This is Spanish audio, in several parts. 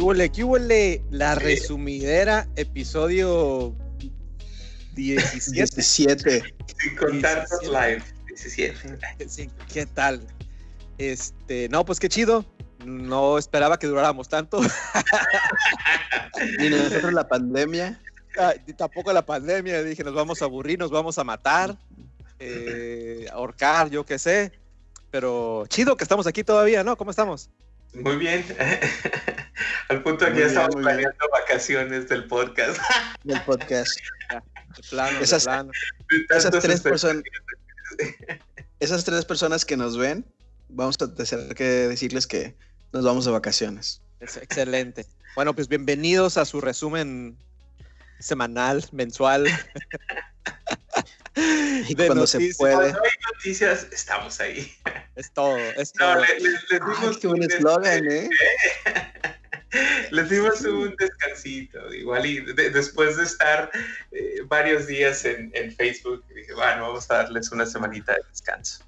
¿Qué huele? ¿Qué huele? La resumidera, episodio 17. 17. Sin contar los 17. live. 17. Sí, ¿Qué tal? Este, no, pues qué chido. No esperaba que duráramos tanto. Y nosotros la pandemia. Ah, tampoco la pandemia. Dije, nos vamos a aburrir, nos vamos a matar, eh, ahorcar, yo qué sé. Pero chido que estamos aquí todavía, ¿no? ¿Cómo estamos? Muy bien. Al punto de que ya estamos bien. planeando vacaciones del podcast. del podcast. De plano, de Esas- plano. Esas Tantos tres, personas, esas tres personas que nos ven, vamos a tener que decirles que nos vamos de vacaciones. Es excelente. Bueno, pues bienvenidos a su resumen semanal, mensual. Y de cuando se puede. Cuando hay noticias, estamos ahí. Es todo, es No, todo. le- le- les Ay, dimos qué buen un eslogan, ¿eh? Les dimos un descansito, igual y de- después de estar eh, varios días en, en Facebook, dije, bueno, vamos a darles una semanita de descanso.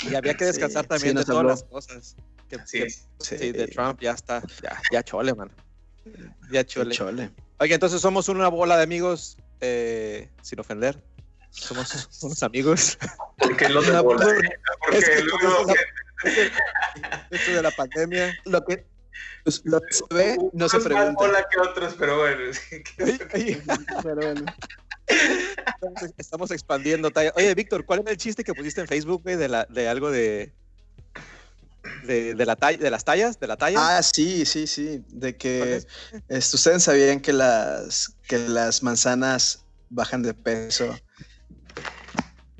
Y había que descansar Sí, también sí de todas habló. las cosas. Que, Así que- es. sí, de Trump ya está, ya, ya chole, man. Ya chole. Oye, entonces somos una bola de amigos, eh, sin ofender. Somos unos amigos. Porque pues, ¿eh? Porque es que luego como es Esto de la pandemia. Lo que, pues, lo que se ve, no se más pregunta. bola que otros, pero bueno. sí, que- Oye, oye, Pero bueno. estamos, estamos expandiendo talla. Oye, Víctor, ¿cuál era el chiste que pusiste en Facebook, güey, de, la, de algo de, de, de la talla, de las tallas, de la talla? Ah, sí, sí, sí. De ¿Cuál que es? este, ustedes sabían que las, que las manzanas bajan de peso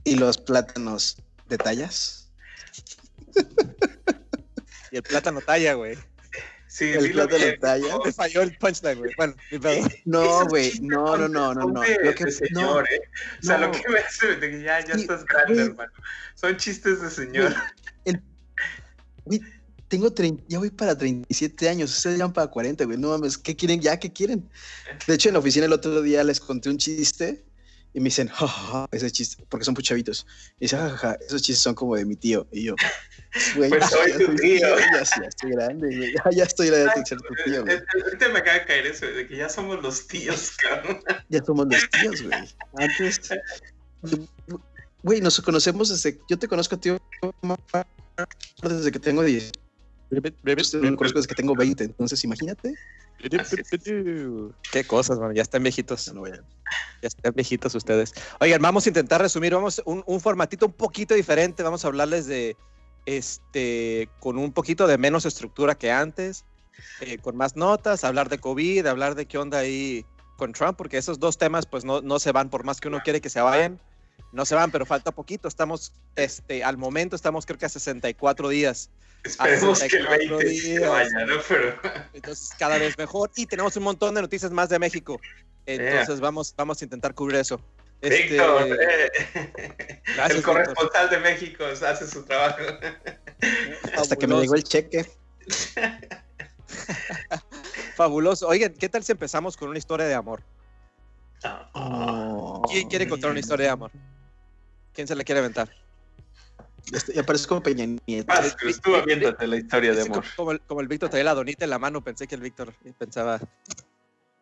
y los plátanos de tallas. Y el plátano talla, güey. Sí, El sí lo plátano vi. talla. No, Me falló el punchline, güey. Bueno, ni pedo. No, güey, no, no, no, no, no. Lo que, señor, no, ¿eh? O sea, no. lo que me hace de que ya, ya Sí, estás grande, hermano. Son chistes de señor. güey, tengo 30, ya voy para 37 años, ustedes ya para 40, güey. No mames, ¿qué quieren ya? ¿Qué quieren? De hecho, en la oficina el otro día les conté un chiste y me dicen, "Ja, ja, ja", ese chiste, porque son puchavitos. Y dicen, "Ja, ja, ja, esos chistes son como de mi tío. Y yo, güey, Pues soy tu soy tío. Ya, ya estoy grande, güey. Ya, ya estoy grande de ser tu tío, güey. Ahorita me acaba de caer eso, de que ya somos los tíos, cabrón. Ya somos los tíos, güey. Antes, güey, nos conocemos desde, yo te conozco a ti desde que tengo 10. Ustedes me conozco desde que tengo 20, entonces imagínate. Qué cosas, man. Ya están viejitos. Ya no están viejitos ustedes. Oigan, vamos a intentar resumir. Vamos un, un formatito un poquito diferente. Vamos a hablarles de este con un poquito de menos estructura que antes, eh, con más notas, hablar de COVID, hablar de qué onda ahí con Trump, porque esos dos temas pues no, no se van por más que uno quiere que se vayan. No se van, pero falta poquito. Estamos, este, al momento estamos creo que a 64 días. Esperemos que el 64 20 sí se días. vaya, ¿no? Pero Entonces, cada vez mejor. Y tenemos un montón de noticias más de México. Entonces, vamos, vamos a intentar cubrir eso. Este, Víctor, eh, gracias, el Víctor. corresponsal de México hace su trabajo. Hasta que me llegó el cheque. Fabuloso. Oigan, ¿qué tal si empezamos con una historia de amor? Oh. ¿Quién quiere contar una historia de amor? ¿Quién se la quiere aventar? Este, ya parezco Peña Nieto. Vas, Cruz, tú aviéntate la historia de amor. Como, el, como el Víctor traía la donita en la mano, pensé que el Víctor pensaba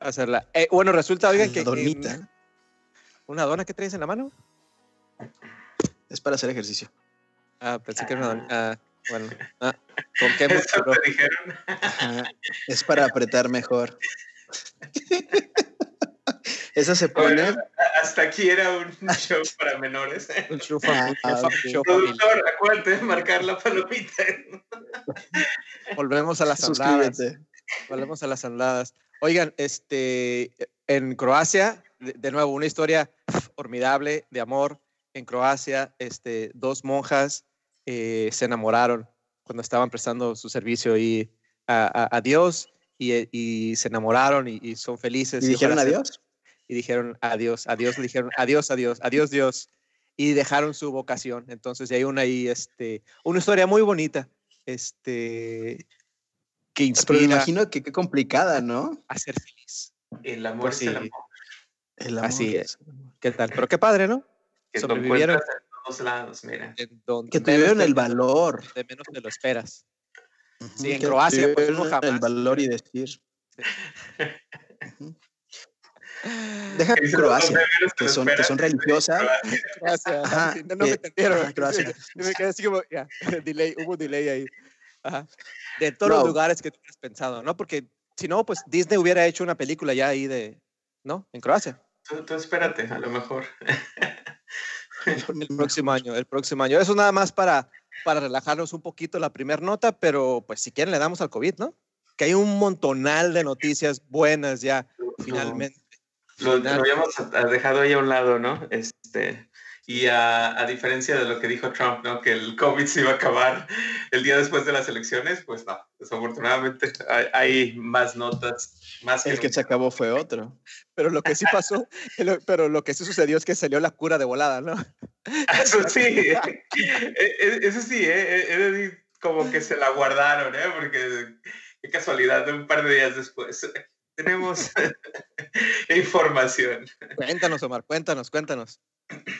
hacerla. Eh, bueno, resulta, oigan, que. Donita. en- ¿Una dona que traes en la mano? Es para hacer ejercicio. Ah, pensé que era una dona. Ah, bueno. Ah, ¿Con qué te dijeron. Ajá. Es para apretar mejor. Esa se Bueno, pone. hasta aquí era un show para menores. Un show un Ah. Productor, acuérdate de marcar la palomita. Volvemos a las andadas. Volvemos a las andadas. Oigan, este, en Croacia, de, de nuevo, una historia formidable de amor. En Croacia, este, dos monjas eh, se enamoraron cuando estaban prestando su servicio y a, a- a Dios y, y se enamoraron y, y son felices. ¿Y dijeron ojalá se- adiós? Y dijeron adiós, adiós, le dijeron adiós, adiós, adiós, Dios. Y dejaron su vocación. Entonces, hay una ahí, este, una historia muy bonita, este, que Pero inspira me imagino que qué complicada, ¿no? a ser feliz. El amor Pues es el sí. amor. El amor. Así es. ¿Qué tal? Pero qué padre, ¿no? Que Sobrevivieron. en todos lados, mira. Donde Que tuvieron el valor. De menos te lo esperas. Sí, en Que Croacia, pues, uno jamás- El valor y decir. Deja Croacia, que son, que son religiosas. Gracias. Ajá, no, no me entendieron. ajá, Croacia. Me quedé así como, ya, delay, hubo un delay ahí. Ajá. De todos los No. lugares que tú has pensado, ¿no? Porque si no, pues Disney hubiera hecho una película ya ahí de, ¿no? En Croacia. Tú, tú espérate, a lo mejor. El próximo año, el próximo año. Eso nada más para, para relajarnos un poquito la primera nota, pero pues si quieren le damos al COVID, ¿no? Que hay un montonal de noticias buenas ya, finalmente. Lo, lo habíamos dejado ahí a un lado, ¿no? Este, y a, a diferencia de lo que dijo Trump, ¿no? Que el COVID se iba a acabar el día después de las elecciones, pues no, desafortunadamente hay, hay más notas, más El que se acabó fue otro. Pero lo que sí pasó, pero lo que sí sucedió es que salió la cura de volada, ¿no? Eso sí, e- e- eso sí, ¿eh? E- decir como que se la guardaron, ¿eh? Porque qué casualidad, de un par de días después tenemos información. Cuéntanos, Omar, cuéntanos, cuéntanos.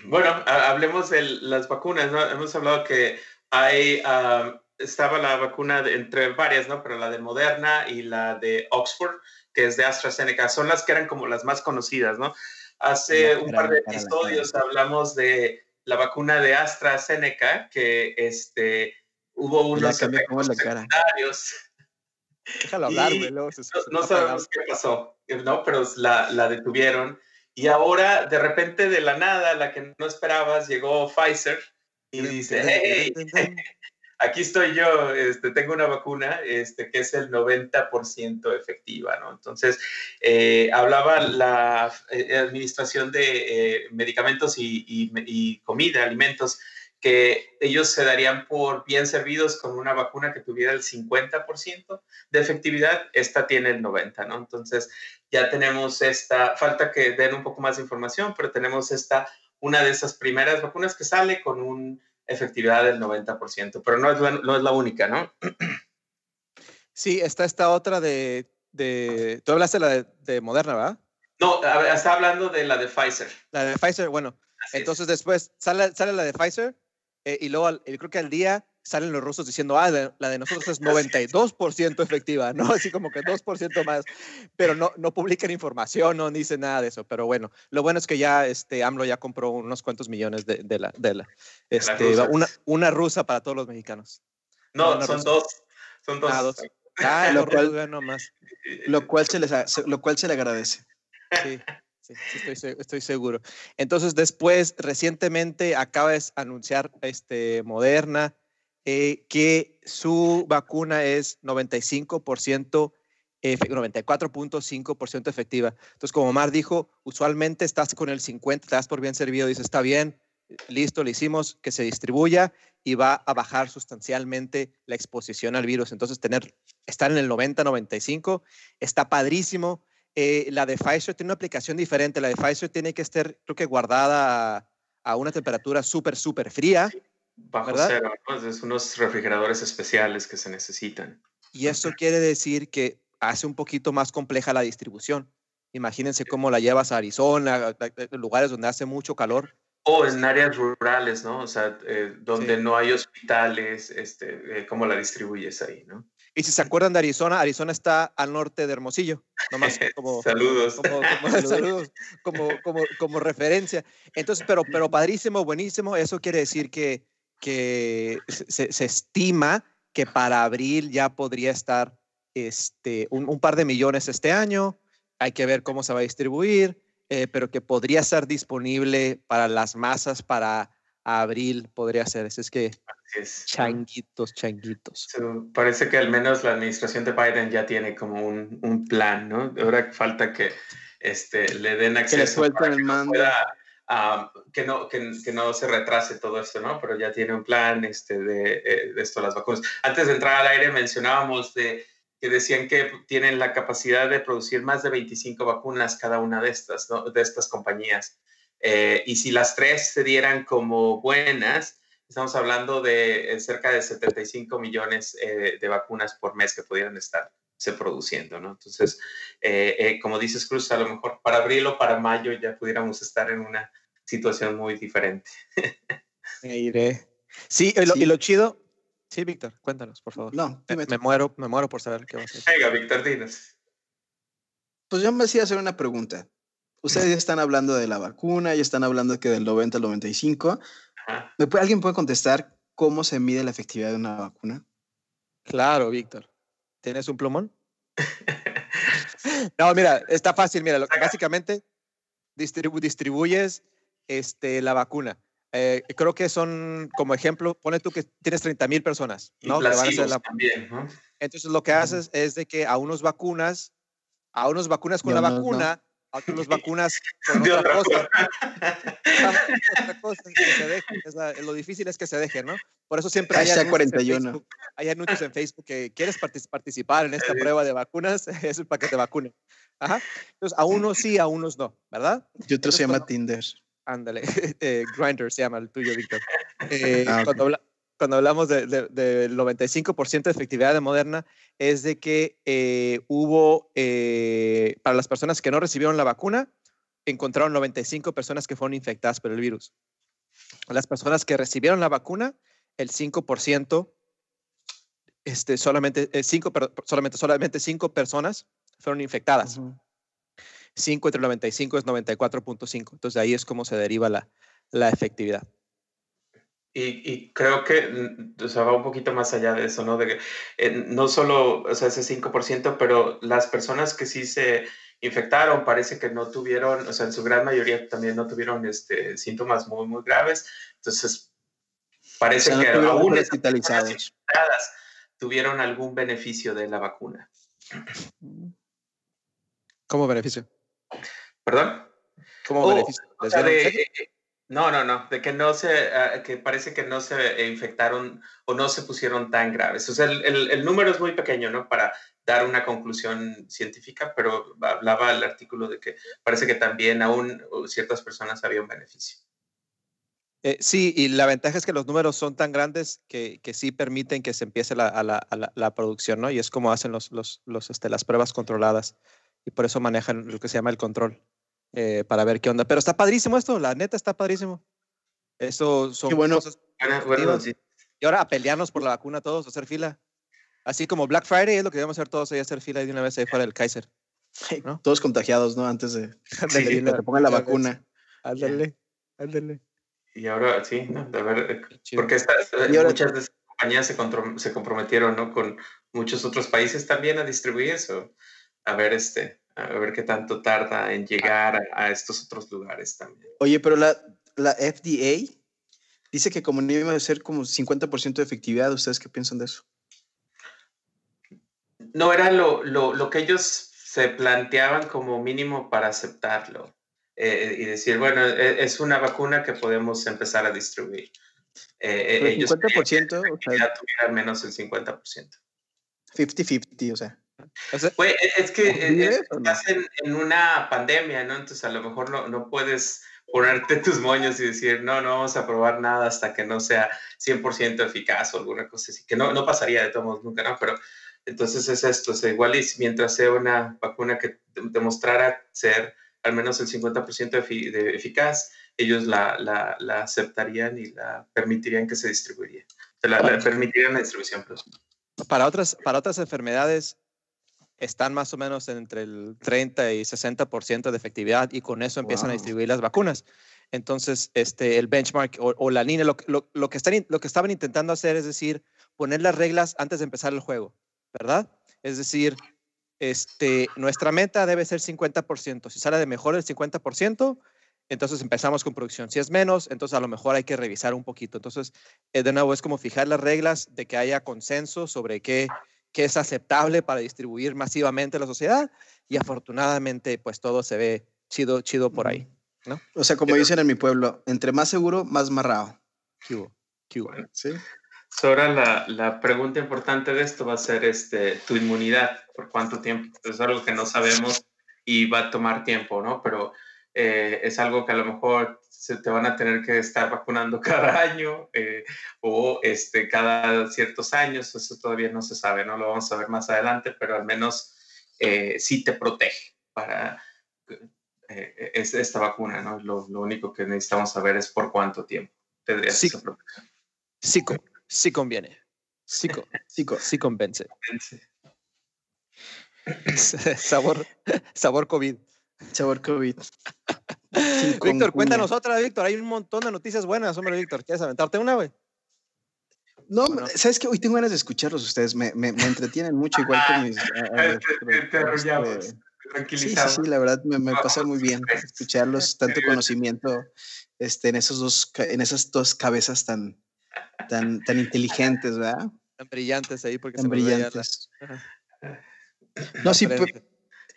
Bueno, ha- hablemos de las vacunas, ¿no? Hemos hablado que hay, ah, estaba la vacuna de- entre varias, ¿no? Pero la de Moderna y la de Oxford, que es de AstraZeneca, son las que eran como las más conocidas, ¿no? Hace La un par de episodios hablamos de la vacuna de AstraZeneca, que este, hubo unos efectos cara. secundarios Déjalo hablar, güey. no, no sabemos qué pasó, ¿no? Pero la, la detuvieron. Y ahora, de repente, de la nada, la que no esperabas, llegó Pfizer y dice, hey, aquí estoy yo, este, tengo una vacuna este, que es el 90% efectiva, ¿no? Entonces, eh, hablaba la eh, Administración de eh, Medicamentos y, y- y Comida, Alimentos, que ellos se darían por bien servidos con una vacuna que tuviera el 50% de efectividad, esta tiene el 90%, ¿no? Entonces, ya tenemos esta, falta que den un poco más de información, pero tenemos esta, una de esas primeras vacunas que sale con una efectividad del 90%, pero no es la, no es la única, ¿no? Sí, está esta otra de, de tú hablaste de la de, de Moderna, ¿verdad? No, está hablando de la de Pfizer. La de Pfizer, bueno, Así es. entonces después sale, sale la de Pfizer eh, y luego al- yo creo que al día salen los rusos diciendo, ah, la, la de nosotros es 92% efectiva, ¿no? Así como que 2% más, pero no, no publican información, no dicen nada de eso, pero bueno, lo bueno es que ya este AMLO ya compró unos cuantos millones de, de la, de la, este, una, una rusa para todos los mexicanos. no, una son rusa. dos. Son dos. Ah, dos. Ah, Lo cual- vean nomás. Lo cual se les lo cual se le agradece. Sí, sí, sí, estoy, estoy seguro. Entonces, después, recientemente acaba de anunciar este, Moderna eh, que su vacuna es 95%, efe- 94.5% efectiva. Entonces, como Omar dijo, usualmente estás con el 50, te das por bien servido, dices, está bien, listo, le hicimos que se distribuya y va a bajar sustancialmente la exposición al virus. Entonces, tener, estar en el 90-95 está padrísimo. Eh, la de Pfizer tiene una aplicación diferente. La de Pfizer tiene que estar, creo que guardada a, a una temperatura súper, súper fría. Bajo ¿verdad? cero, ¿no? Es unos refrigeradores especiales que se necesitan. Y eso quiere decir que hace un poquito más compleja la distribución. Imagínense cómo la llevas a Arizona, lugares donde hace mucho calor. O en áreas rurales, ¿no? O sea, eh, donde Sí. no hay hospitales, este, eh, ¿cómo la distribuyes ahí, no? Y si se acuerdan de Arizona, Arizona está al norte de Hermosillo. Nomás como, Saludos. como, como- saludos, como, como, referencia. Entonces, pero, pero padrísimo, buenísimo. Eso quiere decir que, que se, se estima que para abril ya podría estar este, un, un par de millones este año. Hay que ver cómo se va a distribuir, eh, pero que podría estar disponible para las masas para abril, podría ser. Así es que Así es. changuitos, changuitos. So, parece que al menos la administración de Biden ya tiene como un, un plan, ¿no? Ahora falta que este, le den Que acceso. le suelten para el que mando. pueda, ah, que, no, que, que no se retrase todo esto, ¿no? Pero ya tiene un plan este, de, eh, de esto, las vacunas. Antes de entrar al aire mencionábamos de, que decían que tienen la capacidad de producir más de 25 vacunas cada una de estas, ¿no? De estas compañías. Eh, y si las tres se dieran como buenas, estamos hablando de eh, cerca de 75 millones eh, de vacunas por mes que pudieran estar se produciendo, ¿no? Entonces, eh, eh, como dices Cruz, a lo mejor para abril o para mayo ya pudiéramos estar en una situación muy diferente. Me iré. Sí, y lo, Sí. y lo chido. Sí, Víctor, cuéntanos, por favor. No, Me, me muero, me muero por saber qué va a ser. Venga, Víctor, dinos. pues yo me hacía hacer una pregunta. Ustedes ya están hablando de la vacuna, ya están hablando que del 90 al 95. ¿Me puede, ¿Alguien puede contestar cómo se mide la efectividad de una vacuna? Claro, Víctor. ¿Tienes un plumón? no, mira, está fácil. Mira, básicamente distribuyes este, la vacuna. Eh, creo que son, como ejemplo, pone tú que tienes 30 mil personas, ¿no? también, Entonces lo que haces es de que a unos vacunas, a unos vacunas con la vacuna, a otros vacunas con otra, cosa. lo difícil es que se dejen, ¿no? Por eso siempre hay anuncios, 41. En Facebook, hay anuncios en Facebook que quieres participar en esta prueba de vacunas, es para que te vacunen. Ajá. Entonces, a unos sí, a unos no, ¿verdad? Y otro se llama Tinder. Ándale, eh, Grinder se llama el tuyo, Víctor. Eh, ah, cuando, hablamos del 95% de efectividad de Moderna, es de que eh, hubo, para las personas que no recibieron la vacuna, encontraron 95 personas que fueron infectadas por el virus. Las personas que recibieron la vacuna, el 5%, este, solamente, cinco, solamente, solamente 5 personas fueron infectadas. 5 entre 95 es 94.5. Entonces ahí es como se deriva la, la efectividad. Y, y, creo que mm, o sea, va un poquito más allá de eso, ¿no? De que eh, no solo o sea, ese 5%, pero las personas que sí se infectaron parece que no tuvieron, o sea, en su gran mayoría también no tuvieron este, síntomas muy, muy graves. Entonces, parece que aún hospitalizados tuvieron algún beneficio de la vacuna. ¿Cómo beneficio? ¿Perdón? ¿Cómo oh, beneficio? No, no, no, de que no se, ah, que parece que no se infectaron o no se pusieron tan graves. O sea, el, el, número es muy pequeño, ¿no? Para dar una conclusión científica, pero hablaba el artículo de que parece que también aún ciertas personas había un beneficio. Eh, sí, y la ventaja es que los números son tan grandes que, que sí permiten que se empiece la, la, la, la, producción, ¿no? Y es como hacen los, los, los este, las pruebas controladas y por eso manejan lo que se llama el control eh, para ver qué onda. Pero está padrísimo esto, la neta está padrísimo. Eso son bueno. cosas. Y ahora a pelearnos por la vacuna todos, a hacer fila. Así como Black Friday es lo que debemos hacer todos ahí, hacer fila de una vez ahí fuera del Kaiser. Todos contagiados, ¿no? Antes de, que te pongan la vacuna. Ándale, ándale. Y ahora sí, ¿no? De ver, eh, porque eh, muchas de esas compañías se, se comprometieron, ¿no? Con muchos otros países también a distribuir eso a ver este, a ver qué tanto tarda en llegar a, estos otros lugares también. Oye, pero la, la FDA dice que como no iba a ser como 50% de efectividad, ¿ustedes qué piensan de eso? No era lo, lo, lo que ellos se planteaban como mínimo para aceptarlo eh, y decir, bueno, e, es una vacuna que podemos empezar a distribuir. Eh, e, ellos 50%, o sea, al menos el 50%. 50-50, o sea. Es que eh, estás en, una pandemia, ¿no? Entonces a lo mejor no, no, puedes ponerte tus moños y decir, no, no vamos a probar nada hasta que no sea 100% eficaz o alguna cosa así, que no, no pasaría de todos nunca, ¿no? Pero entonces es esto, o igual y mientras sea una vacuna que demostrara ser al menos el 50% de, eficaz, ellos la, la, la, aceptarían y la permitirían que se distribuiría. la, permitirían la distribución. Pues. Para otras, para otras enfermedades están más o menos entre el 30 y 60% de efectividad y con eso empiezan a distribuir las vacunas. Entonces, este, el benchmark o, la línea, lo, lo, lo, que están, lo que estaban intentando hacer es decir, poner las reglas antes de empezar el juego, ¿verdad? Es decir, este, nuestra meta debe ser 50%. Si sale de mejor el 50%, entonces empezamos con producción. Si es menos, entonces a lo mejor hay que revisar un poquito. Entonces, eh, de nuevo, es como fijar las reglas de que haya consenso sobre qué, qué es aceptable para distribuir masivamente a la sociedad y afortunadamente, pues todo se ve chido, chido por ahí. ¿no? O sea, como dicen en mi pueblo, entre más seguro, más marrado. ¿Qué ¿Sí? Ahora la, la, pregunta importante de esto va a ser este, tu inmunidad, ¿por cuánto tiempo? Es algo que no sabemos y va a tomar tiempo, ¿no? Pero eh, es algo que a lo mejor se te van a tener que estar vacunando cada año eh, o este, cada ciertos años, eso todavía no se sabe, no lo vamos a ver más adelante, pero al menos eh, sí te protege para es, esta vacuna, ¿no? Lo, lo, único que necesitamos saber es por cuánto tiempo tendría sí, esa protección. Sí, sí conviene. Sí, sí, sí convence. sabor, sabor COVID. Sabor COVID. Víctor, cuéntanos otra, Víctor. Hay un montón de noticias buenas, hombre, Víctor. ¿Quieres aventarte una, güey? No, sabes que hoy tengo ganas de escucharlos ustedes, me, me, me entretienen mucho, igual que mis. Sí, sí, sí, la verdad me, me pasa muy bien escucharlos, tanto conocimiento este, en, esos dos, en esas dos cabezas tan, tan, tan inteligentes, ¿verdad? Tan brillantes ahí, porque tan brillantes. No, sí,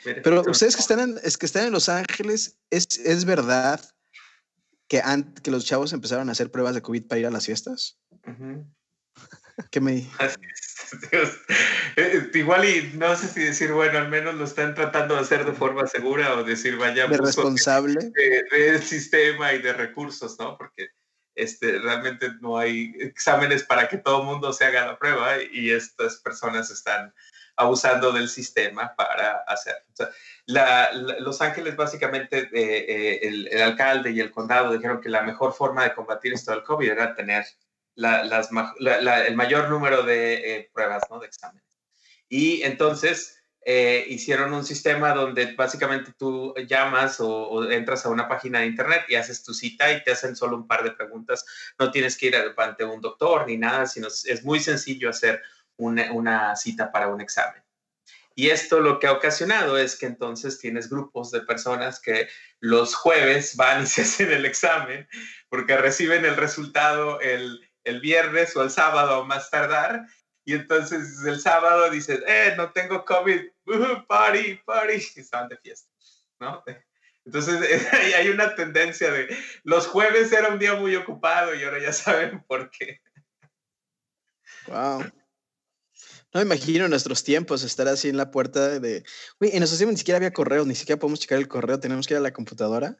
pero, ustedes que están, en, es que están en Los Ángeles, ¿es, es verdad que, que los chavos empezaron a hacer pruebas de COVID para ir a las fiestas? ¿Qué me eh, Igual y no sé si decir, bueno, al menos lo están tratando de hacer de forma segura o decir, vaya, de responsable. del sistema y de recursos, ¿no? Porque este, realmente no hay exámenes para que todo el mundo se haga la prueba y estas personas están abusando del sistema para hacer. los Ángeles básicamente, eh, eh, el, el, alcalde y el condado dijeron que la mejor forma de combatir esto del COVID era tener las, el mayor número de eh, pruebas, ¿no? De exámenes. Y entonces eh, hicieron un sistema donde básicamente tú llamas o, entras a una página de internet y haces tu cita y te hacen solo un par de preguntas. No tienes que ir ante un doctor ni nada, sino es muy sencillo hacer una, una cita para un examen. Y esto lo que ha ocasionado es que entonces tienes grupos de personas que los jueves van y se hacen el examen porque reciben el resultado el, el viernes o el sábado más tardar. Y entonces el sábado dices, eh, no tengo COVID, party, party, y están de fiesta, ¿no? Entonces hay una tendencia de, los jueves era un día muy ocupado y ahora ya saben por qué. Wow. No me imagino en nuestros tiempos estar así en la puerta de. Güey, en nuestros tiempos ni siquiera había correo, ni siquiera podemos checar el correo, tenemos que ir a la computadora.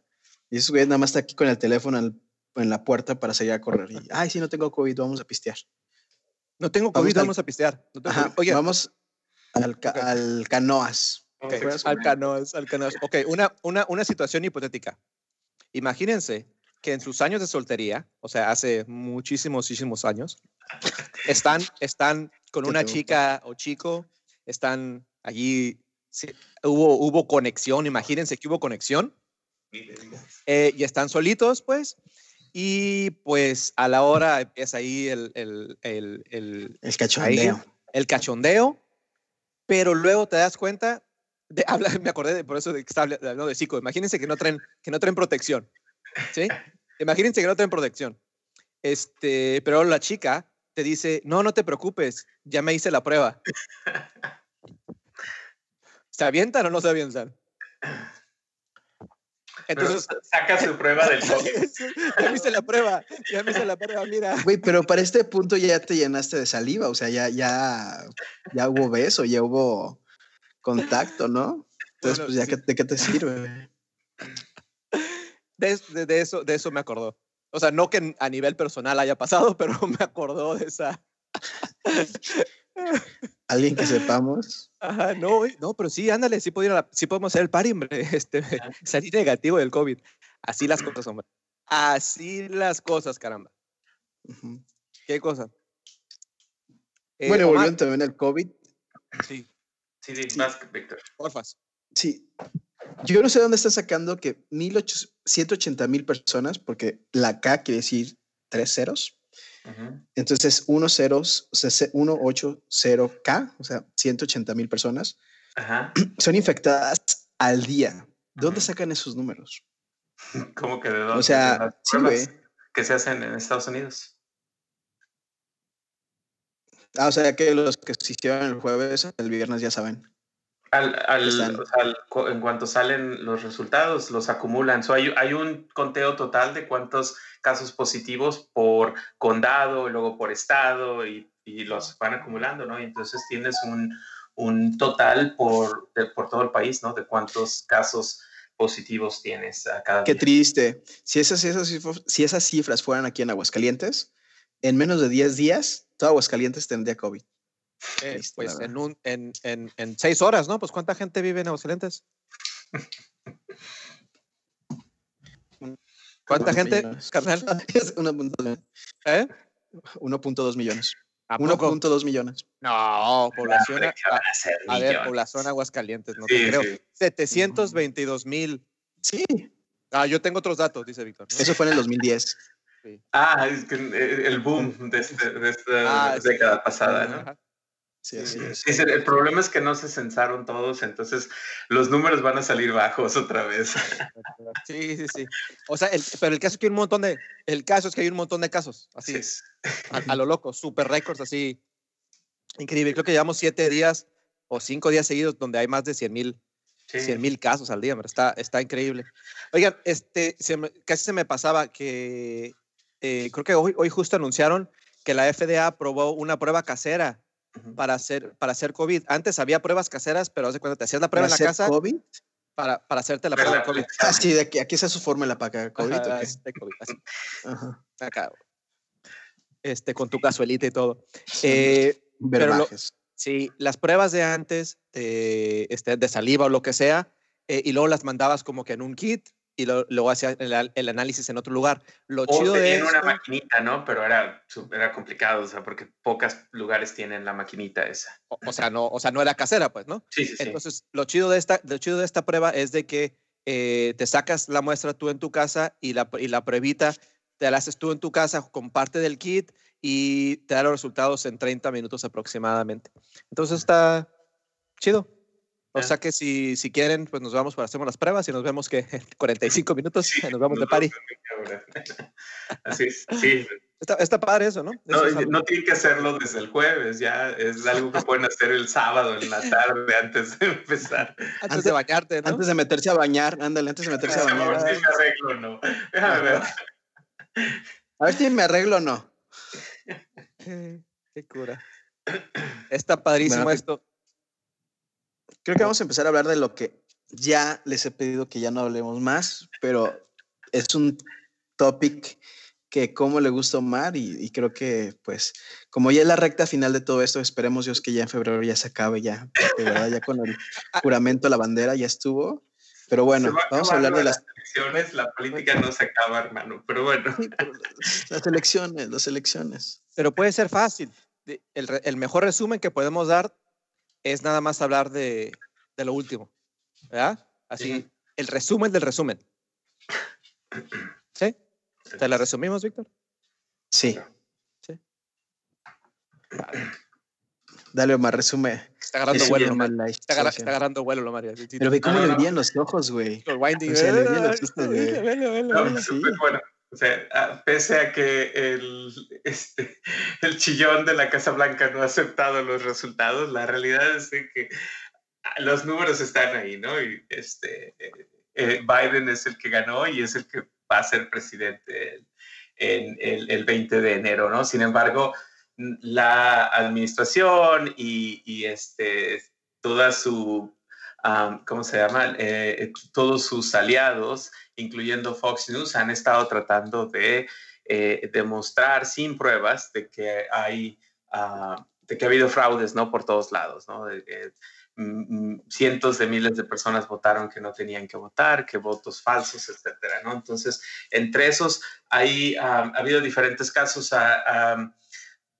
Y eso, güey, nada más está aquí con el teléfono en en la puerta para salir a correr. Y, ay, si no tengo COVID, vamos a pistear. No tengo COVID, vamos, a pistear. Oye, vamos al, al canoas. al canoas, al canoas. Ok, una, una, una situación hipotética. Imagínense que en sus años de soltería, o sea, hace muchísimos, muchísimos años, están, están con una chica o chico, están allí, hubo, hubo conexión, imagínense que hubo conexión, eh, y están solitos, pues, y pues a la hora empieza ahí el, el, el, el, el cachondeo. el cachondeo, pero luego te das cuenta, de, habla, me acordé de, por eso de que estaba hablando de psico, imagínense que no traen, que no traen protección, ¿sí? Imagínense que no traen protección. Este, pero la chica te dice, no, no te preocupes, ya me hice la prueba. ¿Se avientan o no se avientan? Entonces saca su prueba del COVID. ya me hice la prueba, ya me hice la prueba, mira. Güey, pero para este punto ya te llenaste de saliva, o sea, ya, ya, ya hubo beso, ya hubo contacto, ¿no? Entonces, pues ya, ¿de qué te sirve? De, de, eso, de eso me acordó. O sea, no que a nivel personal haya pasado, pero me acordó de esa. Alguien que sepamos. Ajá, no, no, pero sí, ándale, sí, sí podemos hacer el party, hombre. Este, salir negativo del COVID. Así las cosas, hombre. Así las cosas, caramba. ¿Qué cosa? Eh, bueno, volviendo también al COVID. Sí. Sí, sí, más, Víctor. Porfas. Sí. Yo no sé dónde está sacando que 180 mil personas, porque la K quiere decir tres ceros. Entonces, 180K, o sea, 180 mil personas, son infectadas al día. ¿Dónde sacan esos números? ¿Cómo que de dónde? O sea, que se hacen en Estados Unidos. Ah, o sea, que los que se hicieron el jueves, el viernes ya saben. Al, al, en cuanto salen los resultados, los acumulan. hay, hay, un conteo total de cuántos casos positivos por condado, luego por estado, y, y, los van acumulando, ¿no? Y entonces tienes un, un total por, por todo el país, ¿no? De cuántos casos positivos tienes a cada Qué triste. Si esas, esas, si esas cifras fueran aquí en Aguascalientes, en menos de 10 días, todo Aguascalientes tendría COVID. Eh, pues en, un, en, en, en, seis horas, ¿no? Pues ¿cuánta gente vive en Aguascalientes? ¿Cuánta gente, carnal? 1.2 ¿Eh? millones. 1.2 millones. No, población. Hombre, ¿qué van a, a ser a ver, población Aguascalientes, no Sí, te creo. sí. 722 mil. Sí, Ah, yo tengo otros datos, dice Víctor. ¿no? eso fue en el 2010. Ah, es que el boom de, este- de esta Ah, sí. década pasada, ¿no? Sí, así es. El problema es que no se censaron todos, entonces los números van a salir bajos otra vez. Sí, sí, sí. O sea, el- pero el caso es que hay un montón de, el caso es que hay un montón de casos, así, Sí. a, a lo loco, super récords, así, increíble. Creo que llevamos siete días o cinco días seguidos donde hay más de 100 mil Sí. 100 mil casos al día, pero está, está increíble. Oigan, este, se me- casi se me pasaba que eh, creo que hoy, hoy justo anunciaron que la FDA aprobó una prueba casera Para hacer, para hacer COVID. Antes había pruebas caseras, pero haz de cuenta, te hacías la prueba en la ¿Para casa hacer COVID? para, para hacerte la prueba de COVID. Ah, sí, de aquí, aquí está su fórmula para COVID. Ajá, este COVID, así, Ajá. acá, este, con tu cazuelita y todo. Eh, pero lo-. Sí, las pruebas de antes, eh, este, de saliva o lo que sea, eh, y luego las mandabas como que en un kit y lo- luego hacías el, el análisis en otro lugar. Lo O chido de tenían una esto- maquinita, ¿no? Pero era, era complicado, o sea, porque pocos lugares tienen la maquinita esa. o, o sea, no, o sea, no era casera, pues, ¿no? Sí, sí, sí. Entonces, lo chido de esta, lo chido de esta prueba es de que eh, te sacas la muestra tú en tu casa y la, y la pruebita te la haces tú en tu casa con parte del kit y te da los resultados en 30 minutos aproximadamente. Entonces está chido. O sea que si, si quieren, pues nos vamos para hacemos las pruebas y nos vemos que en 45 minutos Sí, nos vamos de nos party. Así es, sí. Está, está padre eso, ¿no? No, Eso es algo- no tienen que hacerlo desde el jueves, ya es algo que pueden hacer el sábado en la tarde antes de empezar. antes, antes- de bañarte, ¿no? Antes de meterse a bañar, ándale, antes de meterse a A ver bañar. si me arreglo o no. Déjame ver. A ver si me arreglo o no. Qué, qué cura. Está padrísimo Bueno, esto. Creo que vamos a empezar a hablar de lo que ya les he pedido que ya no hablemos más, pero es un topic que como le gusta Omar y, y creo que pues como ya es la recta final de todo esto, esperemos Dios que ya en febrero ya se acabe ya, de verdad ya con el juramento a la bandera ya estuvo. Pero bueno, va vamos a hablar de las, elecciones, la política no se acaba, hermano, pero bueno. sí, pero las elecciones, las elecciones. Pero puede ser fácil. El, el mejor resumen que podemos dar es nada más hablar de, de lo último. ¿Verdad? Así, Ujú. el resumen del resumen. ¿Sí? ¿Te la resumimos, Víctor? Sí. Sí. Dale Omar, resume. Está agarrando resume vuelo, Omar. Está, agarra- está agarrando vuelo. Sí, sí, Pero ve cómo le no. brillan los ojos, güey. Los winding. o sea, le brillan los Ay, ojos, güey. No, sí. bueno, o sea, a- pese a que el, este, el chillón de la Casa Blanca no ha aceptado los resultados, la realidad es de que ah, los números están ahí, ¿no? Y este, eh, eh, Biden es el que ganó y es el que va a ser presidente en el, el 20 de enero, ¿no? Sin embargo, la administración y, y, este, toda su, ¿cómo se llama? Eh, todos sus aliados incluyendo Fox News, han estado tratando de eh, demostrar sin pruebas de que hay, ah, de que ha habido fraudes, ¿no? Por todos lados, ¿no? De que, mm, cientos de miles de personas votaron que no tenían que votar, que votos falsos, etcétera, ¿no? Entonces, entre esos, hay, ah, ha habido diferentes casos. a ah,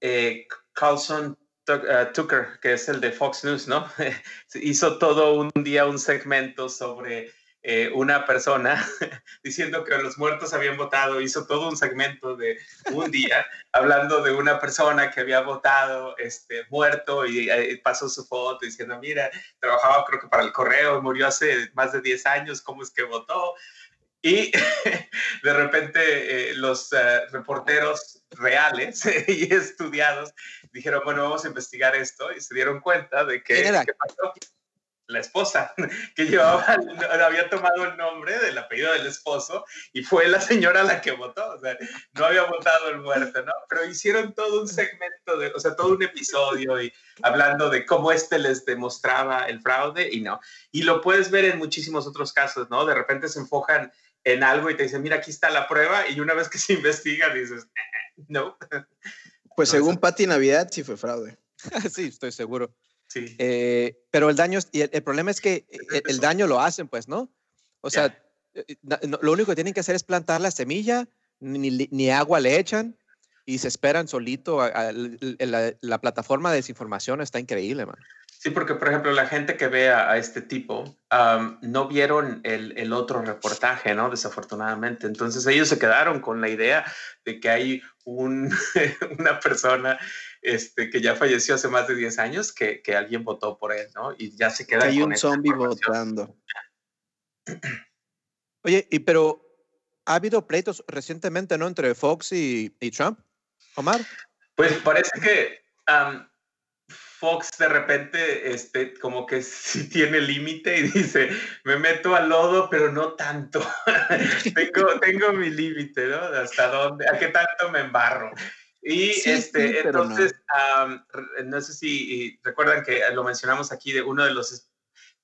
eh, Carlson Tuck- ah, Tucker, que es el de Fox News, ¿no? Hizo todo un día un segmento sobre eh, una persona diciendo que los muertos habían votado, hizo todo un segmento de un día hablando de una persona que había votado este, muerto y pasó su foto diciendo, mira, trabajaba creo que para el correo, murió hace más de 10 años, ¿cómo es que votó? Y de repente eh, los eh, reporteros reales y estudiados dijeron, bueno, vamos a investigar esto y se dieron cuenta de que... ¿qué pasó? La esposa, que llevaba, había tomado el nombre del apellido del esposo y fue la señora la que votó, o sea, no había votado el muerto, ¿no? Pero hicieron todo un segmento, de, o sea, todo un episodio y hablando de cómo este les demostraba el fraude y no. Y lo puedes ver en muchísimos otros casos, ¿no? De repente se enfocan en algo y te dicen, mira, aquí está la prueba y una vez que se investiga dices, "Eh, no. Pues No, según Patti Navidad sí fue fraude. sí, estoy seguro. Sí. Eh, pero el daño, es- y el, el problema es que el, el daño lo hacen, pues, ¿no? O sea, eh, na- no- lo único que tienen que hacer es plantar la semilla, ni, ni agua le echan, y se esperan solito. la, plataforma de desinformación está increíble, man. Sí, porque por ejemplo la gente que ve a, este tipo no vieron el, otro reportaje, ¿no? Desafortunadamente. Entonces ellos se quedaron con la idea de que hay un, una persona este, que ya falleció hace más de 10 años que, que alguien votó por él, ¿no? Y ya se queda. hay un zombie votando. Oye, y pero ha habido pleitos recientemente, ¿no? Entre Fox y, y Trump, Omar. Pues parece que Fox de repente, este, como que sí tiene límite y dice, me meto al lodo, pero no tanto. tengo, tengo mi límite, ¿no? Hasta dónde, a qué tanto me embarro. Y este, entonces, no. sé si recuerdan que lo mencionamos aquí de uno de los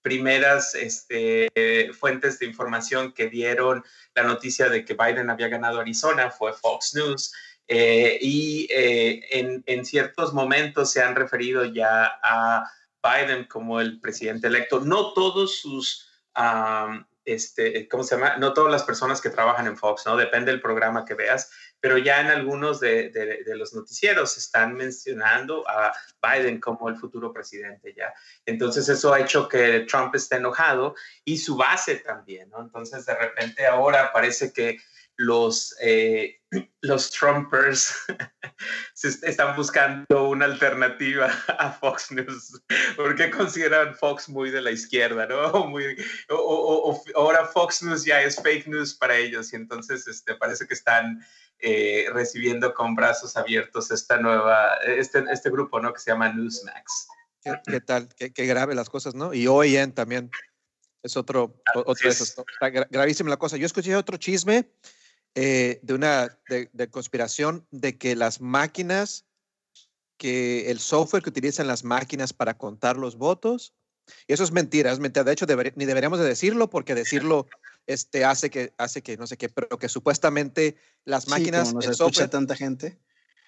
primeras este, fuentes de información que dieron la noticia de que Biden había ganado Arizona fue Fox News. Eh, y eh, en, en, ciertos momentos se han referido ya a Biden como el presidente electo. No todos sus, este, ¿cómo se llama? No todas las personas que trabajan en Fox, ¿no? Depende del programa que veas, pero ya en algunos de, de, los noticieros están mencionando a Biden como el futuro presidente ya. Entonces eso ha hecho que Trump esté enojado y su base también, ¿no? Entonces de repente ahora parece que los, eh, los Trumpers se están buscando una alternativa a Fox News, porque consideran Fox muy de la izquierda, ¿no? Muy, o, ahora Fox News ya es fake news para ellos y entonces este, parece que están eh, recibiendo con brazos abiertos esta nueva, este, este grupo, ¿no? Que se llama Newsmax. ¿Qué, tal? Qué, grave las cosas, ¿no? Y OEN también es otro, otro es. Está gravísima la cosa. Yo escuché otro chisme eh, de una de, conspiración de que las máquinas, que el software que utilizan las máquinas para contar los votos, y eso es mentira, es mentira. De hecho, ni deberíamos de decirlo porque decirlo este, hace, que, hace que no sé qué, pero que supuestamente las máquinas... Sí, escucha tanta gente.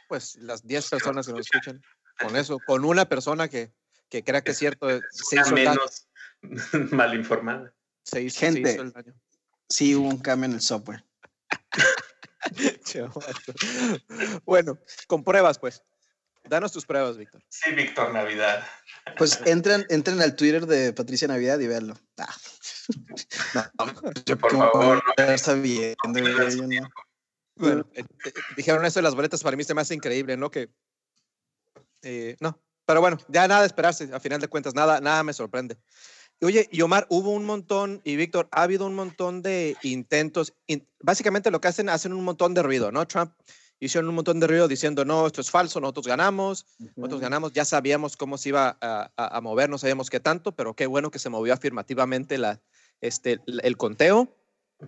Pues las 10 personas que nos escuchan, con eso, con una persona que, que crea que es cierto, se hizo menos mal informada. Se hizo, gente, el daño. Sí, hubo un cambio en el software. bueno, con pruebas, pues. Danos tus pruebas, Víctor. Sí, Víctor Navidad. Pues entren, entren al Twitter de Patricia Navidad y veanlo. Ah. por favor, no, está bien. Bueno, eh, eh, dijeron eso de las boletas, para mí se me hace increíble, ¿no? Que, eh, no, pero bueno, ya nada de esperarse, a final de cuentas, nada, nada me sorprende. Oye, y Omar, hubo un montón, y Víctor, ha habido un montón de intentos, básicamente lo que hacen, hacen un montón de ruido, ¿no? Trump hicieron un montón de ruido diciendo, no, esto es falso, nosotros ganamos, nosotros ganamos, ya sabíamos cómo se iba a, mover, no sabíamos qué tanto, pero qué bueno que se movió afirmativamente la, este, el conteo,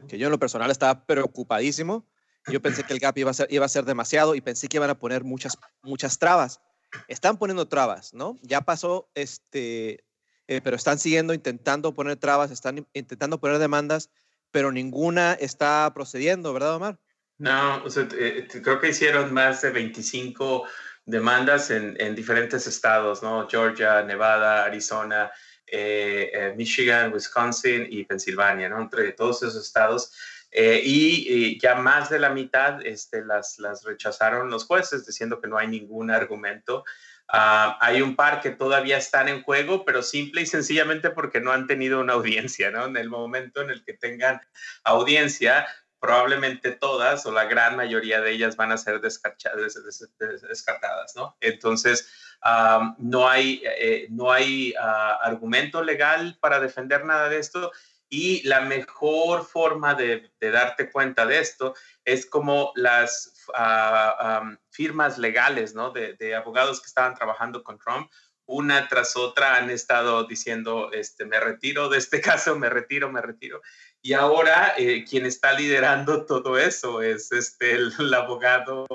que yo en lo personal estaba preocupadísimo, yo pensé que el gap iba a ser, iba a ser demasiado y pensé que iban a poner muchas, muchas trabas. Están poniendo trabas, ¿no? Ya pasó este, eh, pero están siguiendo intentando poner trabas, están intentando poner demandas, pero ninguna está procediendo, ¿verdad, Omar? No, eh, creo que hicieron más de 25 demandas en, en diferentes estados, ¿no? Georgia, Nevada, Arizona, eh, Michigan, Wisconsin y Pensilvania, ¿no? Entre todos esos estados. y, ya más de la mitad este, las, las rechazaron los jueces diciendo que no hay ningún argumento Ah, hay un par que todavía están en juego, pero simple y sencillamente porque no han tenido una audiencia, ¿no? En el momento en el que tengan audiencia, probablemente todas o la gran mayoría de ellas van a ser descartadas, ¿no? Entonces, no hay, eh, no hay ah, argumento legal para defender nada de esto y la mejor forma de, darte cuenta de esto es como las ah, firmas legales ¿no? de, abogados que estaban trabajando con Trump, una tras otra han estado diciendo, este, me retiro de este caso, me retiro, me retiro. Y ahora eh, quien está liderando todo eso es este, el abogado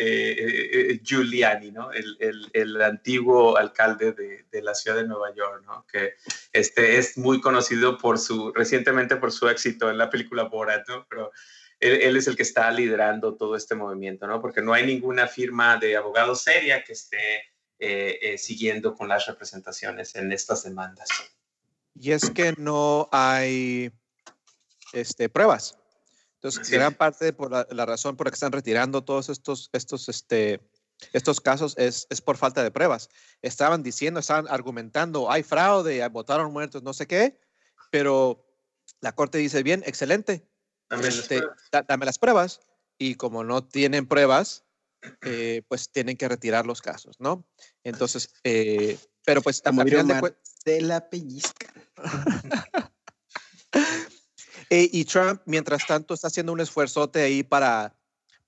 eh, eh, eh, Giuliani, ¿no? El, antiguo alcalde de, la ciudad de Nueva York, ¿no? Que este, es muy conocido por su, recientemente por su éxito en la película Borat, ¿no? Pero él, es el que está liderando todo este movimiento, ¿no? Porque no hay ninguna firma de abogados seria que esté siguiendo con las representaciones en estas demandas. Y es que no hay este, pruebas. Entonces, gran parte por la, razón por la que están retirando todos estos, estos, este, estos casos es, es, por falta de pruebas. Estaban diciendo, estaban argumentando, hay fraude, votaron muertos, no sé qué, pero la corte dice, bien, excelente, dame, las, este, pruebas. dame las pruebas. Y como no tienen pruebas, eh, pues tienen que retirar los casos, ¿no? Entonces, eh, pero pues a final de, de la pellizca. Eh, y Trump, mientras tanto, está haciendo un esfuerzote ahí para,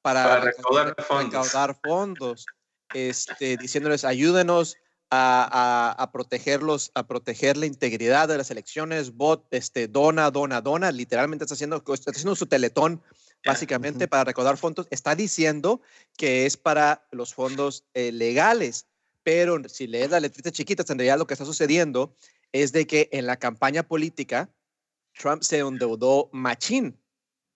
para, recaudar, fondos. este, diciéndoles, ayúdenos a, a, protegerlos, a proteger la integridad de las elecciones, bot, este, dona, dona, dona, literalmente está haciendo, está haciendo su teletón básicamente para recaudar fondos, está diciendo que es para los fondos eh, legales, pero si lees las letritas chiquitas, en realidad lo que está sucediendo es de que en la campaña política, Trump se endeudó machín.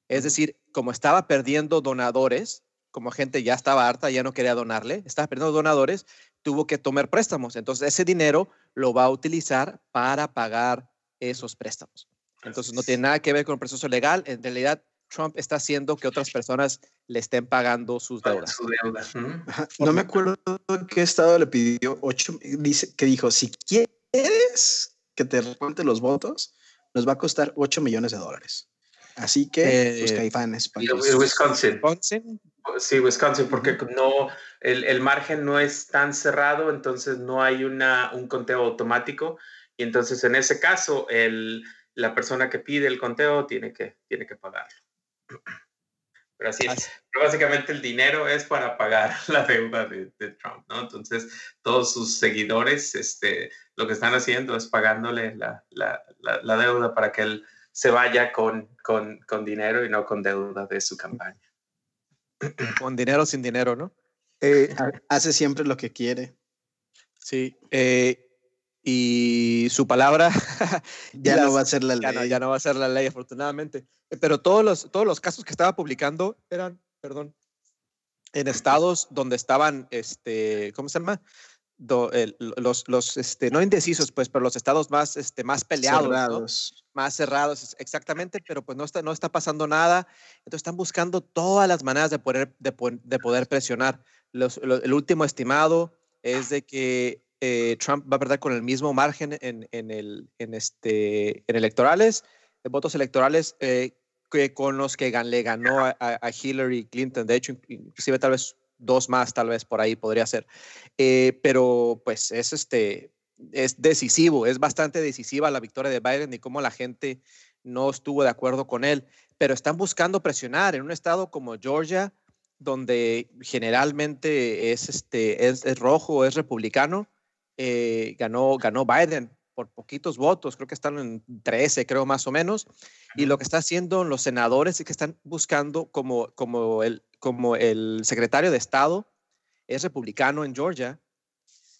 Es decir, como estaba perdiendo donadores, como gente ya estaba harta, ya no quería donarle, estaba perdiendo donadores, tuvo que tomar préstamos. Entonces, ese dinero lo va a utilizar para pagar esos préstamos. Entonces, no tiene nada que ver con el proceso legal. En realidad, Trump está haciendo que otras personas le estén pagando sus deudas. No me acuerdo qué estado le pidió ocho, dice que dijo, si quieres que te recuente los votos, nos va a costar 8 millones de dólares. Así que, pues, eh, caifanes. Wisconsin. Wisconsin. Sí, Wisconsin, porque no, el, el, margen no es tan cerrado, entonces no hay una, un conteo automático. Y entonces, en ese caso, el, la persona que pide el conteo tiene que, tiene que pagarlo. Pero así es. Pero básicamente el dinero es para pagar la deuda de, de, Trump, ¿no? Entonces, todos sus seguidores, este, lo que están haciendo es pagándole la, la, la, deuda para que él se vaya con, con, con, dinero y no con deuda de su campaña. Con dinero sin dinero, ¿no? Eh, hace siempre lo que quiere. Sí. Eh, y su palabra ya no va a ser la ley. Ya no, va a ser la ley, afortunadamente. Pero todos los, todos los casos que estaba publicando eran, perdón, en estados donde estaban, este, ¿cómo se llama? los, los este, no indecisos, pues, pero los estados más, este, más peleados, más cerrados, exactamente, pero pues no está, no está pasando nada. Entonces están buscando todas las maneras de poder, de, de poder presionar. Los, el último estimado es de que eh, Trump va a perder con el mismo margen en, en, el, en, este, en electorales, en votos electorales, eh, que con los que le ganó a, a Hillary Clinton. De hecho, inclusive tal vez dos más tal vez por ahí podría ser. Eh, pero pues es, este, es decisivo, es bastante decisiva la victoria de Biden y cómo la gente no estuvo de acuerdo con él. Pero están buscando presionar en un estado como Georgia, donde generalmente es, este, es, rojo, es republicano, eh, ganó, ganó Biden por poquitos votos, creo que están en 13, creo más o menos, y lo que está haciendo los senadores es que están buscando como, como el, como el secretario de Estado es republicano en Georgia,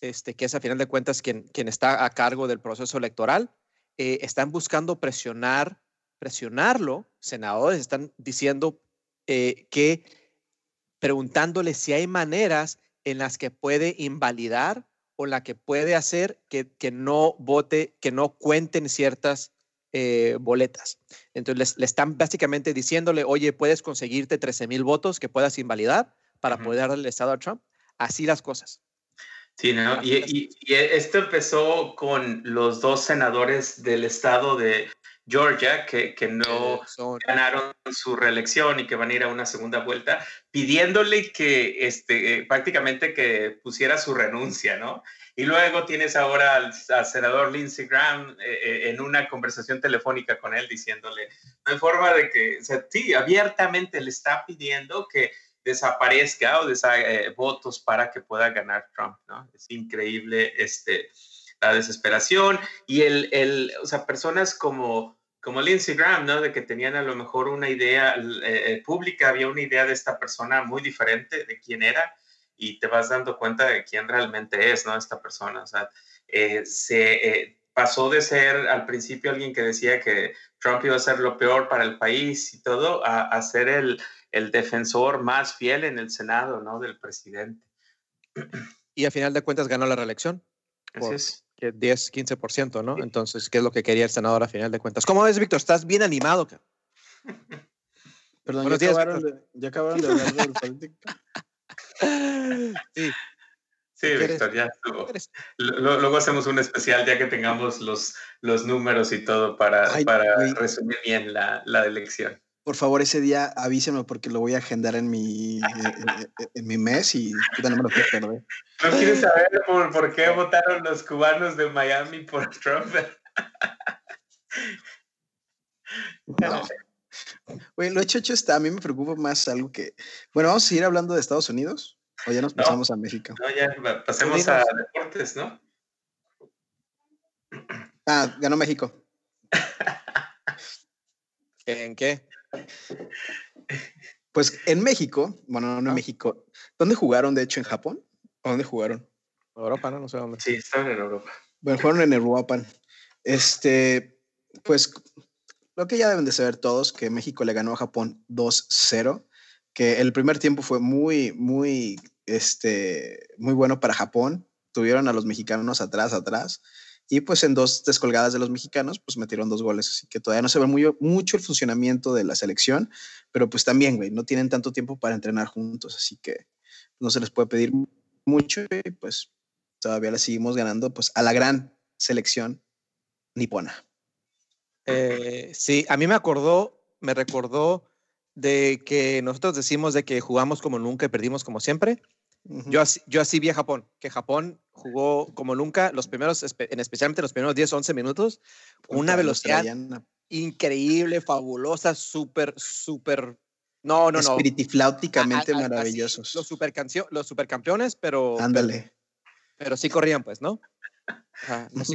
este, que es a final de cuentas quien, quien está a cargo del proceso electoral, eh, están buscando presionar, presionarlo, senadores están diciendo eh, que preguntándole si hay maneras en las que puede invalidar o la que puede hacer que, que no vote, que no cuenten ciertas eh, boletas. Entonces le, están básicamente diciéndole, oye, puedes conseguirte 13 mil votos que puedas invalidar para poder darle el estado a Trump. Así las cosas. Sí, ¿no? Y, y, esto empezó con los dos senadores del estado de Georgia que, que no ganaron su reelección y que van a ir a una segunda vuelta, pidiéndole que este, eh, prácticamente que pusiera su renuncia, ¿no? Y luego tienes ahora al, senador Lindsey Graham eh, eh, en una conversación telefónica con él diciéndole, no hay forma de que, o sea, sí, abiertamente le está pidiendo que desaparezca o desa, eh, votos para que pueda ganar Trump, ¿no? Es increíble este, la desesperación y el, el o sea, personas como, como Lindsey Graham, ¿no? De que tenían a lo mejor una idea pública, había una idea de esta persona muy diferente de quién era y te vas dando cuenta de quién realmente es, ¿no? Esta persona, o sea, eh, se eh, pasó de ser al principio alguien que decía que Trump iba a ser lo peor para el país y todo, a, ser el, el, defensor más fiel en el Senado, ¿no? Del presidente. Y a final de cuentas ganó la reelección. Así es. 10, 15%, ¿no? Entonces, ¿qué es lo que quería el senador a final de cuentas? ¿Cómo ves, Víctor? ¿Estás bien animado? Perdón, ya, acabaron de, ya acabaron de hablar de política. Sí. Sí, Víctor, ya estuvo. Luego hacemos un especial ya que tengamos los, los números y todo para, para resumir bien la, la elección por favor, ese día avíseme porque lo voy a agendar en mi, en, mi mes y no me lo quiero perder. ¿No quieres saber por, por, qué votaron los cubanos de Miami por Trump? No. Bueno, lo hecho, hecho está. A mí me preocupa más algo que. Bueno, vamos a seguir hablando de Estados Unidos o ya nos pasamos a México. No, ya pasemos a deportes, ¿no? Ah, ganó México. ¿En qué? Pues en México, bueno, no en México, ¿dónde jugaron de hecho en Japón? ¿O dónde jugaron? Europa, ¿no? No sé dónde. Sí, estaban en Europa. Bueno, jugaron en Europa. Este, pues lo que ya deben de saber todos, que México le ganó a Japón 2-0, que el primer tiempo fue muy, muy, este, muy bueno para Japón. Tuvieron a los mexicanos atrás, atrás. Y pues en dos descolgadas de los mexicanos, pues metieron dos goles. Así que todavía no se ve muy, mucho el funcionamiento de la selección, pero pues también, güey, no tienen tanto tiempo para entrenar juntos, así que no se les puede pedir mucho y pues todavía la seguimos ganando pues a la gran selección nipona. Eh, sí, a mí me acordó, me recordó de que nosotros decimos de que jugamos como nunca y perdimos como siempre. Yo, así, yo así vi a Japón, que Japón jugó como nunca, los primeros, en especialmente los primeros 10, 11 minutos, una velocidad increíble, fabulosa, súper, súper, no, no, no. Espiritifláuticamente maravillosos. los, super los supercampeones, pero... Ándale. Pero, sí corrían, pues, ¿no?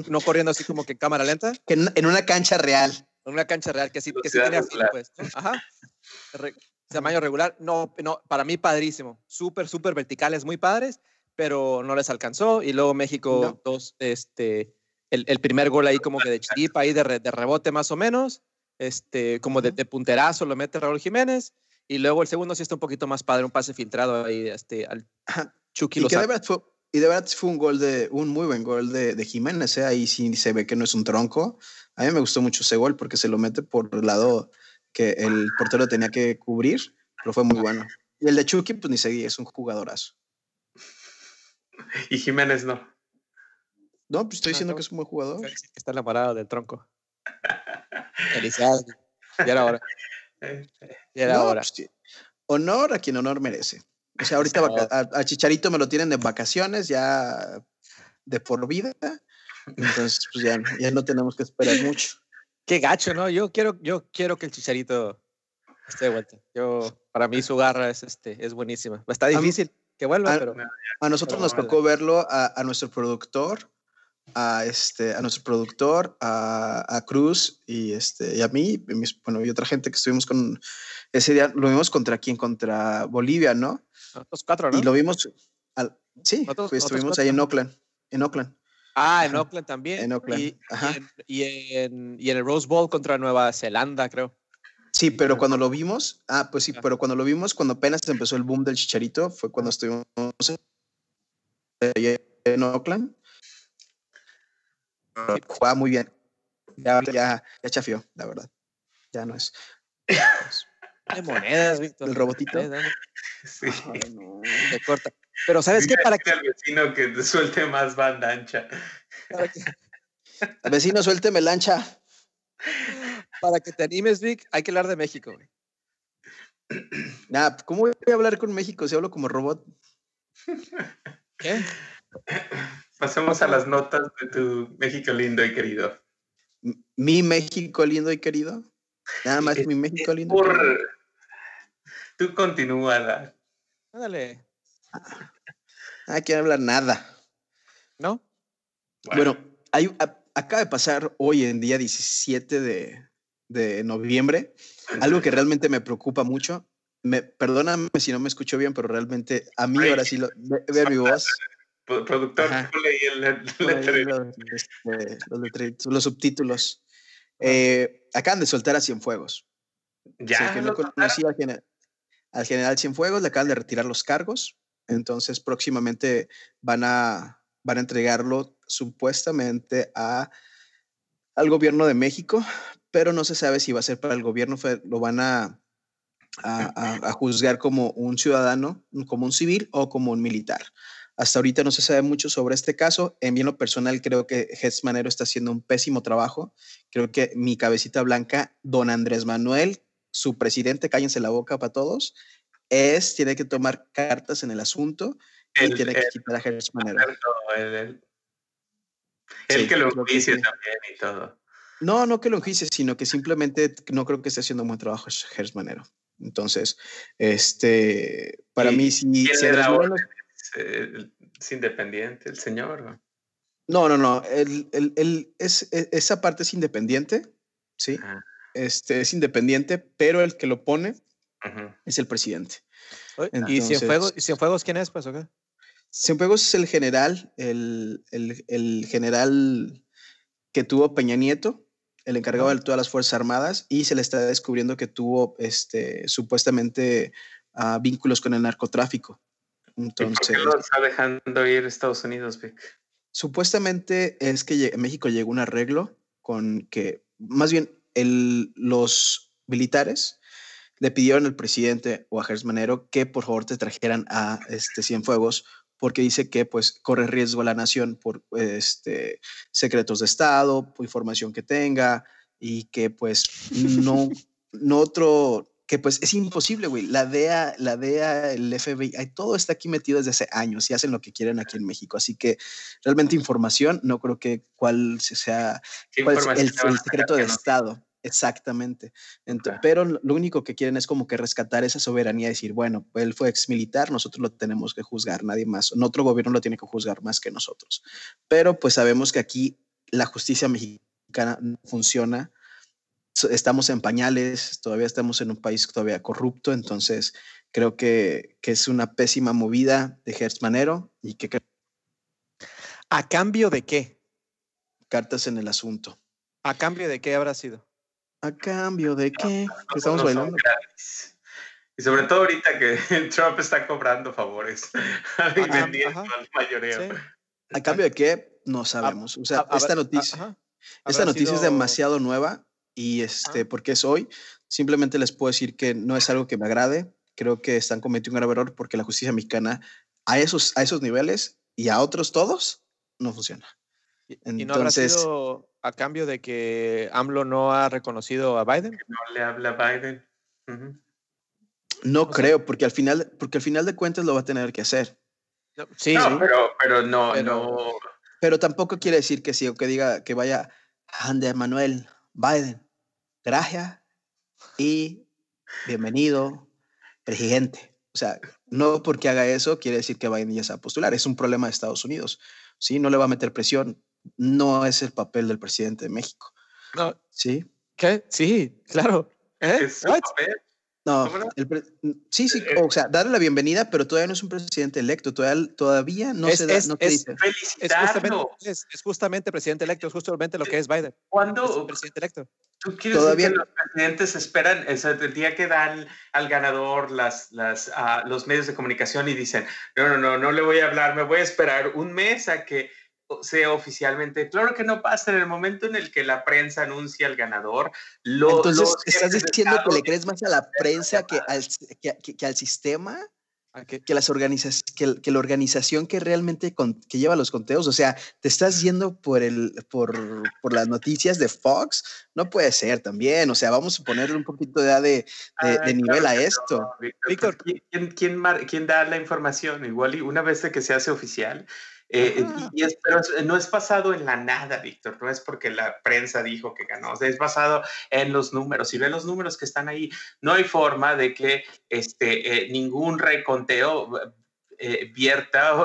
no, corriendo así como que en cámara lenta. Que en, una cancha real. En una cancha real que sí, que sí tenía fin, pues. Ajá. Tamaño regular. No, no, para mí padrísimo. Súper, súper verticales, muy padres pero no les alcanzó. Y luego México, dos, este, el, el, primer gol ahí como que de chiripa, ahí de, de rebote más o menos, este, como de, de, punterazo lo mete Raúl Jiménez. Y luego el segundo sí está un poquito más padre, un pase filtrado ahí este, al Chucky. Y, de verdad fue, y de verdad fue un gol de, un muy buen gol de, de Jiménez, ¿eh? ahí sí se ve que no es un tronco. A mí me gustó mucho ese gol porque se lo mete por el lado que el portero tenía que cubrir, pero fue muy bueno. Y el de Chucky, pues ni seguía, es un jugadorazo. Y Jiménez no. No, pues estoy diciendo que es un buen jugador. Está enamorado del tronco. Felicidades. Ya era hora. Ya era hora. Pues, honor a quien honor merece. O sea, ahorita a, Chicharito me lo tienen de vacaciones, ya de por vida. Entonces, pues ya, ya no tenemos que esperar mucho. Qué gacho, ¿no? Yo quiero, yo quiero que el Chicharito esté de vuelta. Yo, para mí su garra es, este, es buenísima. Está difícil que vuelva, a, pero... A nosotros nos tocó verlo a, nuestro productor, a, este, a nuestro productor, a, Cruz y, este, y a mí, y bueno, y otra gente que estuvimos con ese día, lo vimos contra quién, contra Bolivia, ¿no? Los cuatro, ¿no? Y lo vimos, al, sí, pues estuvimos ahí en Oakland, en Oakland. Ah, en Oakland también. En Oakland. Y, Y, en, y, en, el Rose Bowl contra Nueva Zelanda, creo. Sí, pero cuando lo vimos, ah, pues sí, pero cuando lo vimos, cuando apenas empezó el boom del chicharito, fue cuando estuvimos en Oakland. Jugaba muy bien. Ya, ya, ya chafió, la verdad. Ya no es. De monedas, Víctor. El robotito. Sí. no, corta. Pero ¿sabes qué? Para que... El vecino que te suelte más banda ancha. El vecino, suélteme la ancha para que te animes, Vic, hay que hablar de México, güey. Nah, ¿cómo voy a hablar con México si hablo como robot? ¿Qué? Pasemos a las notas de tu México lindo y querido. ¿Mi México lindo y querido? Nada más mi México lindo. Por... Tú continúa. Dale. Ah, quiero hablar nada. ¿No? Bueno, hay, acaba de pasar hoy en día 17 de, de noviembre, algo que realmente me preocupa mucho. Me, perdóname si no me escucho bien, pero realmente a mí ahora sí lo, ve, mi voz. Productor, leí el este, los, subtítulos. Eh, acaban de soltar a Cienfuegos. Ya. que no conocía al general, al general Cienfuegos, le acaban de retirar los cargos. Entonces, próximamente van a, van a entregarlo supuestamente a, al gobierno de México pero no se sabe si va a ser para el gobierno, lo van a, a, juzgar como un ciudadano, como un civil o como un militar. Hasta ahorita no se sabe mucho sobre este caso. En bien lo personal creo que Ges Manero está haciendo un pésimo trabajo. Creo que mi cabecita blanca, don Andrés Manuel, su presidente, cállense la boca para todos, es, tiene que tomar cartas en el asunto y tiene que quitar a Manero. El, que lo juicie también y todo. No, no que lo juicie, sino que simplemente no creo que esté haciendo un buen trabajo Manero. Entonces, este, para mí, si, si es, independiente, el señor. No, no, no. El, es, e, esa parte es independiente, ¿sí? Ah. Este, es independiente, pero el que lo pone es el presidente. ¿Y Cienfuegos, Cienfuegos quién es, pues, o qué? Cienfuegos es el general, el, el, general que tuvo Peña Nieto, el encargado de todas las Fuerzas Armadas, y se le está descubriendo que tuvo este, supuestamente uh, vínculos con el narcotráfico. Entonces, ¿Por qué lo está dejando ir Estados Unidos, Vic? Supuestamente es que México llegó un arreglo con que, más bien, el, los militares le pidieron al presidente o a Gers Manero que por favor te trajeran a este Cienfuegos porque dice que pues corre riesgo a la nación por este, secretos de Estado, por información que tenga y que pues no, no otro, que pues es imposible, güey. La DEA, la DEA, el FBI, todo está aquí metido desde hace años y hacen lo que quieren aquí en México. Así que realmente información, no creo que cuál sea cuál es el, el secreto de Estado. Exactamente. Pero lo único que quieren es como que rescatar esa soberanía y decir, bueno, él fue ex militar, nosotros lo tenemos que juzgar, nadie más. Otro gobierno lo tiene que juzgar más que nosotros. Pero pues sabemos que aquí la justicia mexicana no funciona. Estamos en pañales, todavía estamos en un país todavía corrupto, entonces creo que, que es una pésima movida de Gertz Manero y que... ¿A cambio de qué? Cartas en el asunto. ¿A cambio de qué habrá sido? ¿A cambio de qué? estamos bailando? Y sobre todo ahorita que Trump está cobrando favores y vendiendo al mayoreo. ¿A cambio de qué? No sabemos. O sea, esta noticia, esta noticia es demasiado nueva y este, porque es hoy, simplemente les puedo decir que no es algo que me agrade. Creo que están cometiendo un grave error porque la justicia mexicana a esos, a esos niveles y a otros todos no funciona. Entonces, ¿Y no habrá sido a cambio de que AMLO no ha reconocido a Biden? No le habla a Biden. No creo, porque al final, porque al final de cuentas lo va a tener que hacer. Sí, Pero, pero no, pero, no. Pero tampoco quiere decir que sí, o que diga que vaya Andrés Manuel Biden. Gracias y bienvenido, presidente. O sea, no porque haga eso quiere decir que Biden ya se va a postular. Es un problema de Estados Unidos. Sí, no le va a meter presión no es el papel del presidente de México. No. ¿Sí? ¿Qué? Sí, claro. ¿Eh? No, sí, sí, eh, o sea, darle la bienvenida, pero todavía no es un presidente electo, todavía, todavía no se da, es, no es, es, justamente, presidente electo, es justamente lo que es Biden. ¿Cuándo? presidente electo. ¿Tú quieres todavía... decir que los presidentes esperan el día que dan al ganador las, las, uh, los medios de comunicación y dicen, no, no, no, no le voy a hablar, me voy a esperar un mes a que sea oficialmente. Claro que no pasa en el momento en el que la prensa anuncia al ganador. Lo, Entonces, ¿estás diciendo que le crees más a la prensa que al, que, al sistema? Que, que, las que, que, la organización que realmente que lleva los conteos, o sea, te estás yendo por, el, por, por, las noticias de Fox, no puede ser también, o sea, vamos a ponerle un poquito de, de, de, nivel a esto. Víctor, ¿quién, quién, quién, da la información? Igual y una vez que se hace oficial, eh, y es, pero no es basado en la nada, Víctor, no es porque la prensa dijo que ganó, es basado en los números. Si ven los números que están ahí, no hay forma de que este, eh, ningún reconteo eh, vierta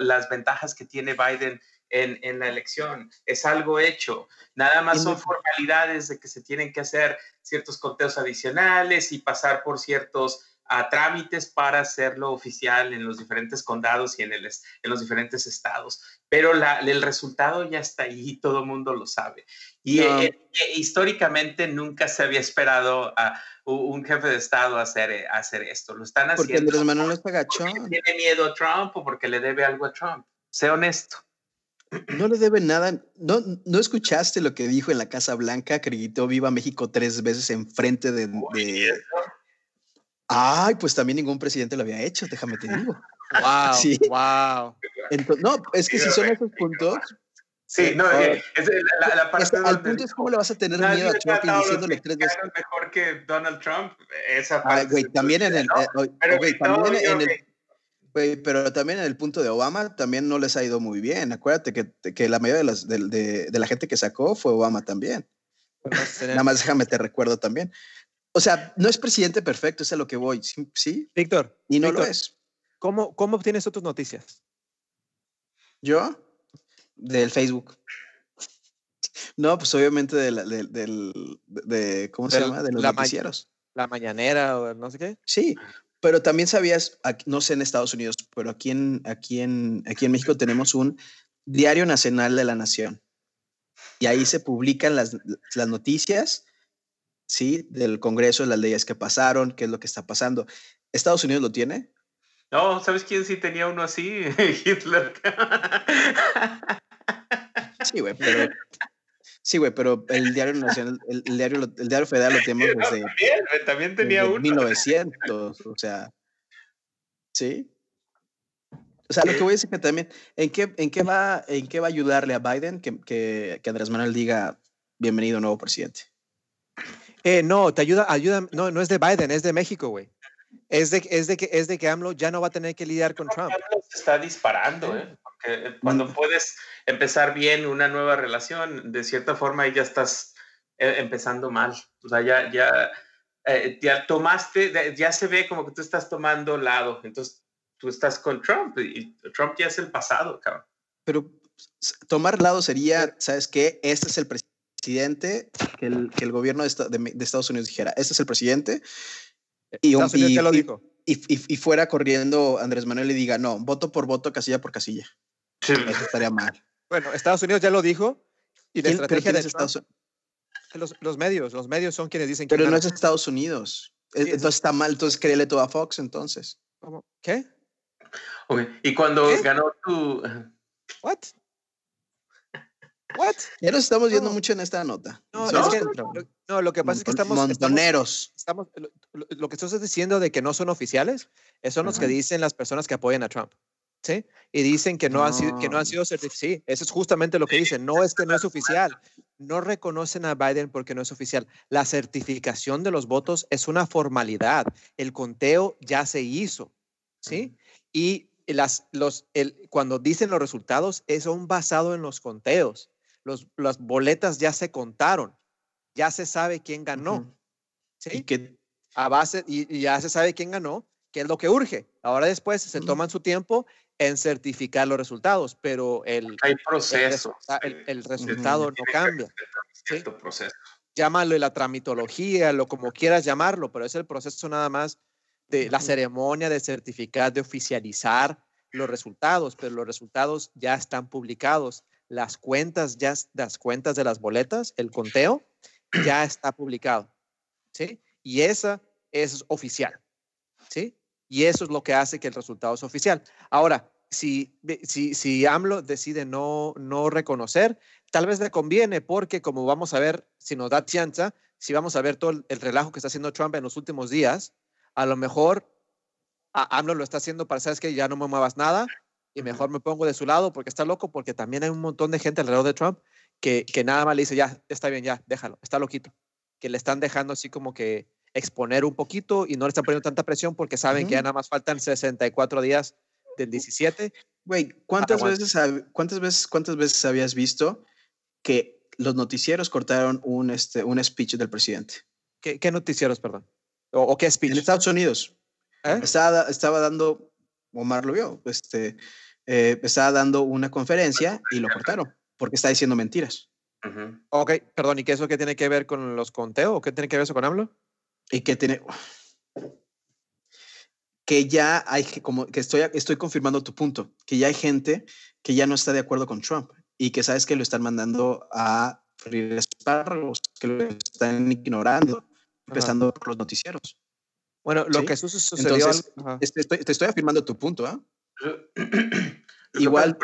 las ventajas que tiene Biden en, en, la elección. Es algo hecho. Nada más son formalidades de que se tienen que hacer ciertos conteos adicionales y pasar por ciertos a trámites para hacerlo oficial en los diferentes condados y en, el, en los diferentes estados. Pero la, el resultado ya está ahí, todo el mundo lo sabe. Y eh, eh, históricamente nunca se había esperado a un jefe de estado hacer, eh, hacer esto. Lo están haciendo. Porque Manuel no está tiene miedo a Trump o porque le debe algo a Trump. Sé honesto. No le debe nada. ¿No, ¿No escuchaste lo que dijo en la Casa Blanca? Que gritó Viva México tres veces enfrente de, de, Ay, pues también ningún presidente lo había hecho, déjame te digo. Wow, Sí. wow. Entonces, no, es que si son esos puntos, Sí, no, Ah, eh, es la, la parte es- al punto es cómo le vas a tener nadie miedo a Trump y diciéndole tres veces. mejor que Donald Trump. Esa parte. Ay, güey, también en el, ¿no? eh, Pero, güey, no, también en el, ok. güey, pero también en el punto de Obama también no les ha ido muy bien. Acuérdate que, que la mayoría de, las, de, de- de la gente que sacó fue Obama también. Tener- Nada más déjame te recuerdo también. O sea, no es presidente perfecto, es a lo que voy, sí, sí, Víctor, y no lo es. ¿cómo, ¿cómo obtienes tus noticias? ¿Yo? Del Facebook. No, pues obviamente de la- del, del- de, ¿cómo se Del- llama? De los la ma- noticieros. ¿La mañanera o no sé qué? Sí, pero también sabías, no sé en Estados Unidos, pero aquí en, aquí en, aquí en México tenemos un Diario Nacional de la Nación. Y ahí se publican las, las noticias, ¿sí? Del Congreso, las leyes que pasaron, qué es lo que está pasando. ¿Estados Unidos lo tiene? No, ¿sabes quién sí tenía uno así? Hitler. Sí, güey, pero... Sí, güey, pero el Diario Nacional, el, el diario, el diario Federal lo tenemos No, desde, también, tenía desde uno. 1900, o sea, ¿sí? O sea, lo que voy a decir que también, ¿en qué, en qué, va, en qué va a ayudarle a Biden que, que, que Andrés Manuel diga bienvenido nuevo presidente? Eh, no, te ayuda, ayuda, no, no es de Biden, es de México, güey. Es de, es, de que, es de que AMLO ya no va a tener que lidiar con Trump. AMLO se está disparando, ¿eh? Porque eh, cuando puedes empezar bien una nueva relación, de cierta forma ahí ya estás eh, empezando mal. O sea, ya, ya, eh, ya tomaste, ya se ve como que tú estás tomando lado. Entonces, tú estás con Trump y Trump ya es el pasado, cabrón. Pero tomar lado sería, ¿sabes qué? Este es el presidente, que el, que el gobierno de, esta- de Me- de Estados Unidos dijera, este es el presidente, y, un- Unidos y- ya lo dijo. y, y- y fuera corriendo Andrés Manuel y diga, no, voto por voto, casilla por casilla. Eso estaría mal. Bueno, Estados Unidos ya lo dijo. Y la ¿Quién- pero estrategia de es Estados Trump- los, los medios, los medios son quienes dicen que Pero no es Estados Unidos. Sí, es- Entonces está mal, entonces créele todo a Fox entonces. ¿Qué? Ok, Y cuando ¿Qué? ganó tu... What? What? Ya nos estamos yendo No. mucho en esta nota. No, Somos es que, lo, no, lo que pasa es que estamos, estamos, montoneros. estamos- lo, lo- lo que tú estás diciendo de que no son oficiales, son los que dicen las personas que apoyan a Trump. ¿Sí? Y dicen que no, han sido, que no han No. sido certificados. Sí, eso es justamente lo que dicen. No es que no es oficial. No reconocen a Biden porque no es oficial. La certificación de los votos es una formalidad. El conteo ya se hizo. ¿Sí? Y las, los, el, cuando dicen los resultados, es son basado en los conteos. Los, las boletas ya se contaron. Ya se sabe quién ganó. ¿sí? Y que a base y, y ya se sabe quién ganó, qué es lo que urge. Ahora después se Ujú. toman su tiempo en certificar los resultados, pero el, Hay el, resulta- el- eh, el se resultado no que cambia. cierto proceso. Llámalo la tramitología, lo como quieras llamarlo, pero es el proceso nada más de la ceremonia de certificar, de oficializar los resultados, pero los resultados ya están publicados. Las cuentas, ya, las cuentas de las boletas, el conteo, ya está publicado. ¿Sí? Y esa es oficial. ¿Sí? Y eso es lo que hace que el resultado sea oficial. Ahora, si, si, si AMLO decide no, no reconocer, tal vez le conviene porque como vamos a ver, si nos da chance, si vamos a ver todo el, el relajo que está haciendo Trump en los últimos días, a lo mejor a- AMLO lo está haciendo para, sabes que ya no me muevas nada y mejor me pongo de su lado porque está loco, porque también hay un montón de gente alrededor de Trump que, que nada más le dice, ya, está bien, ya, déjalo, está loquito. Que le están dejando así como que exponer un poquito y no le están poniendo tanta presión porque saben que ya nada más faltan 64 días del 17. Güey, ¿cuántas veces, cuántas veces, cuántas veces habías visto que los noticieros cortaron un, este, un speech del presidente? ¿Qué, qué noticieros, perdón? ¿O, o qué En speech? Estados Unidos. ¿Eh? Estaba, estaba dando, Omar lo vio, este, eh, estaba dando una conferencia y lo cortaron porque está diciendo mentiras. Ok, perdón, ¿y qué eso qué tiene que ver con los conteos? ¿O qué tiene que ver eso con AMLO? Y que tiene, que ya hay, como que estoy, estoy confirmando tu punto, que ya hay gente que ya no está de acuerdo con Trump y que sabes que lo están mandando a freír espárragos, que lo están ignorando, empezando por los noticieros. Bueno, lo Sí. que su- su- sucedió... Entonces, al-. Este, estoy- te estoy afirmando tu punto, ¿ah? Igual, Igual-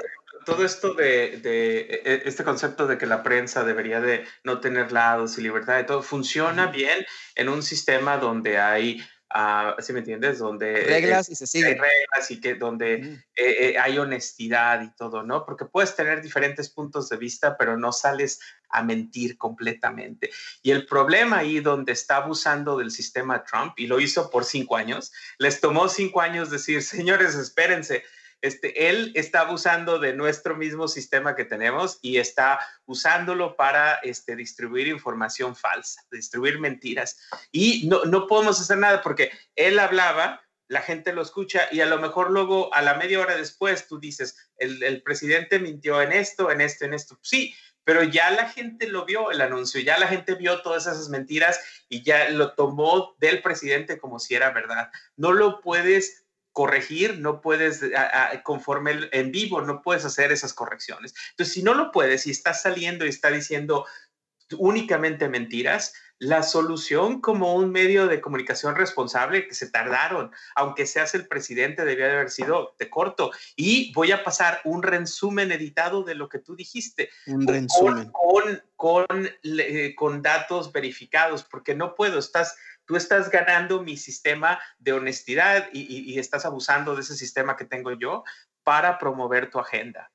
todo esto de, de, e- este concepto de que la prensa debería de no tener lados y libertad de todo, funciona bien en un sistema donde hay ¿sí me entiendes? Donde reglas y se siguen. reglas y que donde eh, eh, hay honestidad y todo, ¿no? Porque puedes tener diferentes puntos de vista, pero no sales a mentir completamente. Y el problema ahí donde está abusando del sistema Trump, y lo hizo por cinco años, les tomó cinco años decir, señores, espérense, este, él está abusando de nuestro mismo sistema que tenemos y está usándolo para este, distribuir información falsa, distribuir mentiras. Y no, no podemos hacer nada porque él hablaba, la gente lo escucha y a lo mejor luego a la media hora después tú dices, el, el presidente mintió en esto, en esto, en esto. Sí, pero ya la gente lo vio, el anuncio, ya la gente vio todas esas mentiras y ya lo tomó del presidente como si era verdad. No lo puedes corregir, no puedes, conforme en vivo, no puedes hacer esas correcciones. Entonces, si no lo puedes y estás saliendo y está diciendo únicamente mentiras, la solución como un medio de comunicación responsable que se tardaron, aunque seas el presidente, debía de haber sido de corto. Y voy a pasar un resumen editado de lo que tú dijiste. Un resumen. Con, con, con datos verificados, porque no puedo, estás tú estás ganando mi sistema de honestidad y, estás abusando de ese sistema que tengo yo para promover tu agenda.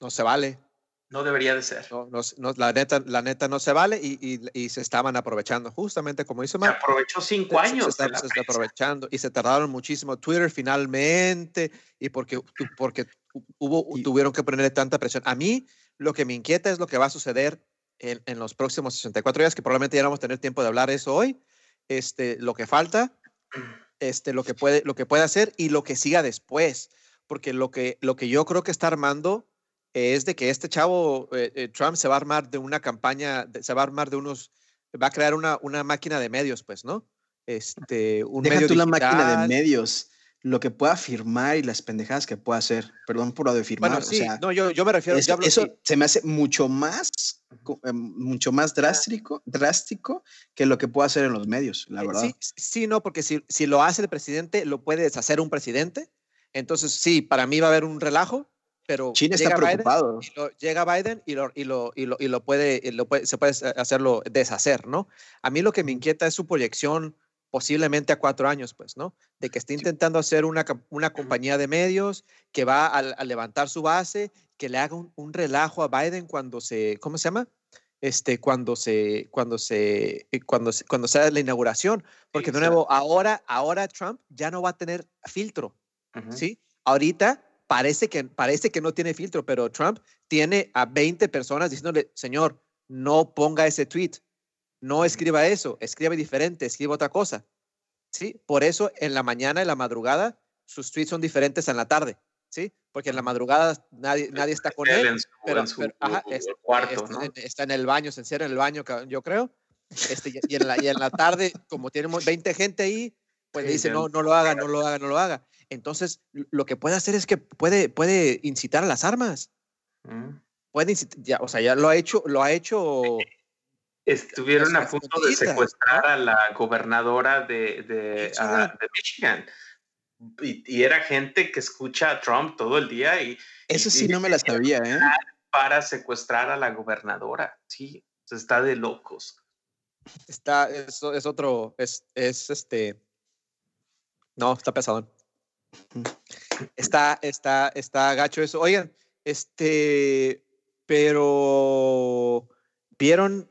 No se vale. No debería de ser. No, no, la, neta, la neta no se vale y, se estaban aprovechando, justamente como dice Mark. Se aprovechó cinco años. Se, está, aprovechando y se tardaron muchísimo. Twitter finalmente, y porque, porque hubo, tuvieron que ponerle tanta presión. A mí lo que me inquieta es lo que va a suceder en, los próximos 64 días, que probablemente ya no vamos a tener tiempo de hablar eso hoy, este, lo que falta, este, lo, que puede, lo que puede hacer y lo que siga después. Porque lo que, lo que yo creo que está armando es de que este chavo, eh, eh, Trump, se va a armar de una campaña, se va a armar de unos, va a crear una, una máquina de medios, pues, ¿no? Este, un Deja tú la máquina de medios lo que pueda firmar y las pendejadas que pueda hacer. Perdón por lo de firmar. Bueno, sí, no, yo, yo me refiero. Eso, eso se me hace mucho más, eh, mucho más drástico, drástico que lo que pueda hacer en los medios, la eh, verdad. Sí, sí no, porque si, si lo hace el presidente, lo puede deshacer un presidente. Entonces, sí, para mí va a haber un relajo, pero China está preocupado. llega Biden y lo, y lo, y lo, y lo puede, lo puede, se puede hacerlo deshacer, ¿no? A mí lo que me inquieta es su proyección posiblemente a cuatro años, pues, ¿no? De que esté intentando hacer una, una compañía de medios que va a, levantar su base, que le haga un, relajo a Biden cuando se, ¿cómo se llama? Este, cuando se, cuando se, eh, cuando se, cuando sea la inauguración, porque de nuevo, ahora, ahora Trump ya no va a tener filtro, ¿sí? Ahorita parece que, parece que no tiene filtro, pero Trump tiene a 20 personas diciéndole, señor, no ponga ese tweet, no escriba eso, escriba diferente, escriba otra cosa. ¿Sí? Por eso en la mañana, en la madrugada, sus tweets son diferentes en la tarde. ¿Sí? Porque en la madrugada nadie, nadie está con él. pero, está, en el baño, se encierra en el baño, yo creo. Este, y, en la, y en la tarde, como tenemos 20 gente ahí, pues le dice, no, no lo haga, no lo haga, no lo haga. Entonces, lo que puede hacer es que puede, puede incitar a las armas. Mm. Puede incitar, ya, o sea, ya lo ha hecho, lo ha hecho Estuvieron a punto de secuestrar a la gobernadora de, Michigan. Y, era gente que escucha a Trump todo el día y... Eso sí no me la sabía, ¿eh? Para secuestrar a la gobernadora. Sí, está de locos. Está, eso es otro, es, es este... No, está pesado. Está, está, está gacho eso. Oigan, este, pero ¿vieron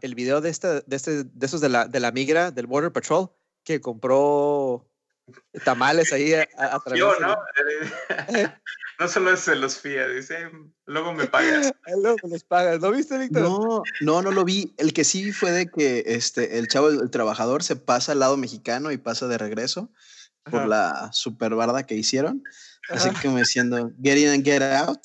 el video de, este, de, este, de esos de la, de la migra, del Border Patrol, que compró tamales ahí a, Yo, ¿no? no solo se los fía, dice, luego me pagas. luego me los pagas. ¿Lo viste, Víctor? No, no, no lo vi. El que sí fue de que este, el chavo, el trabajador, se pasa al lado mexicano y pasa de regreso por la super barda que hicieron. Así que me diciendo, get in and get out.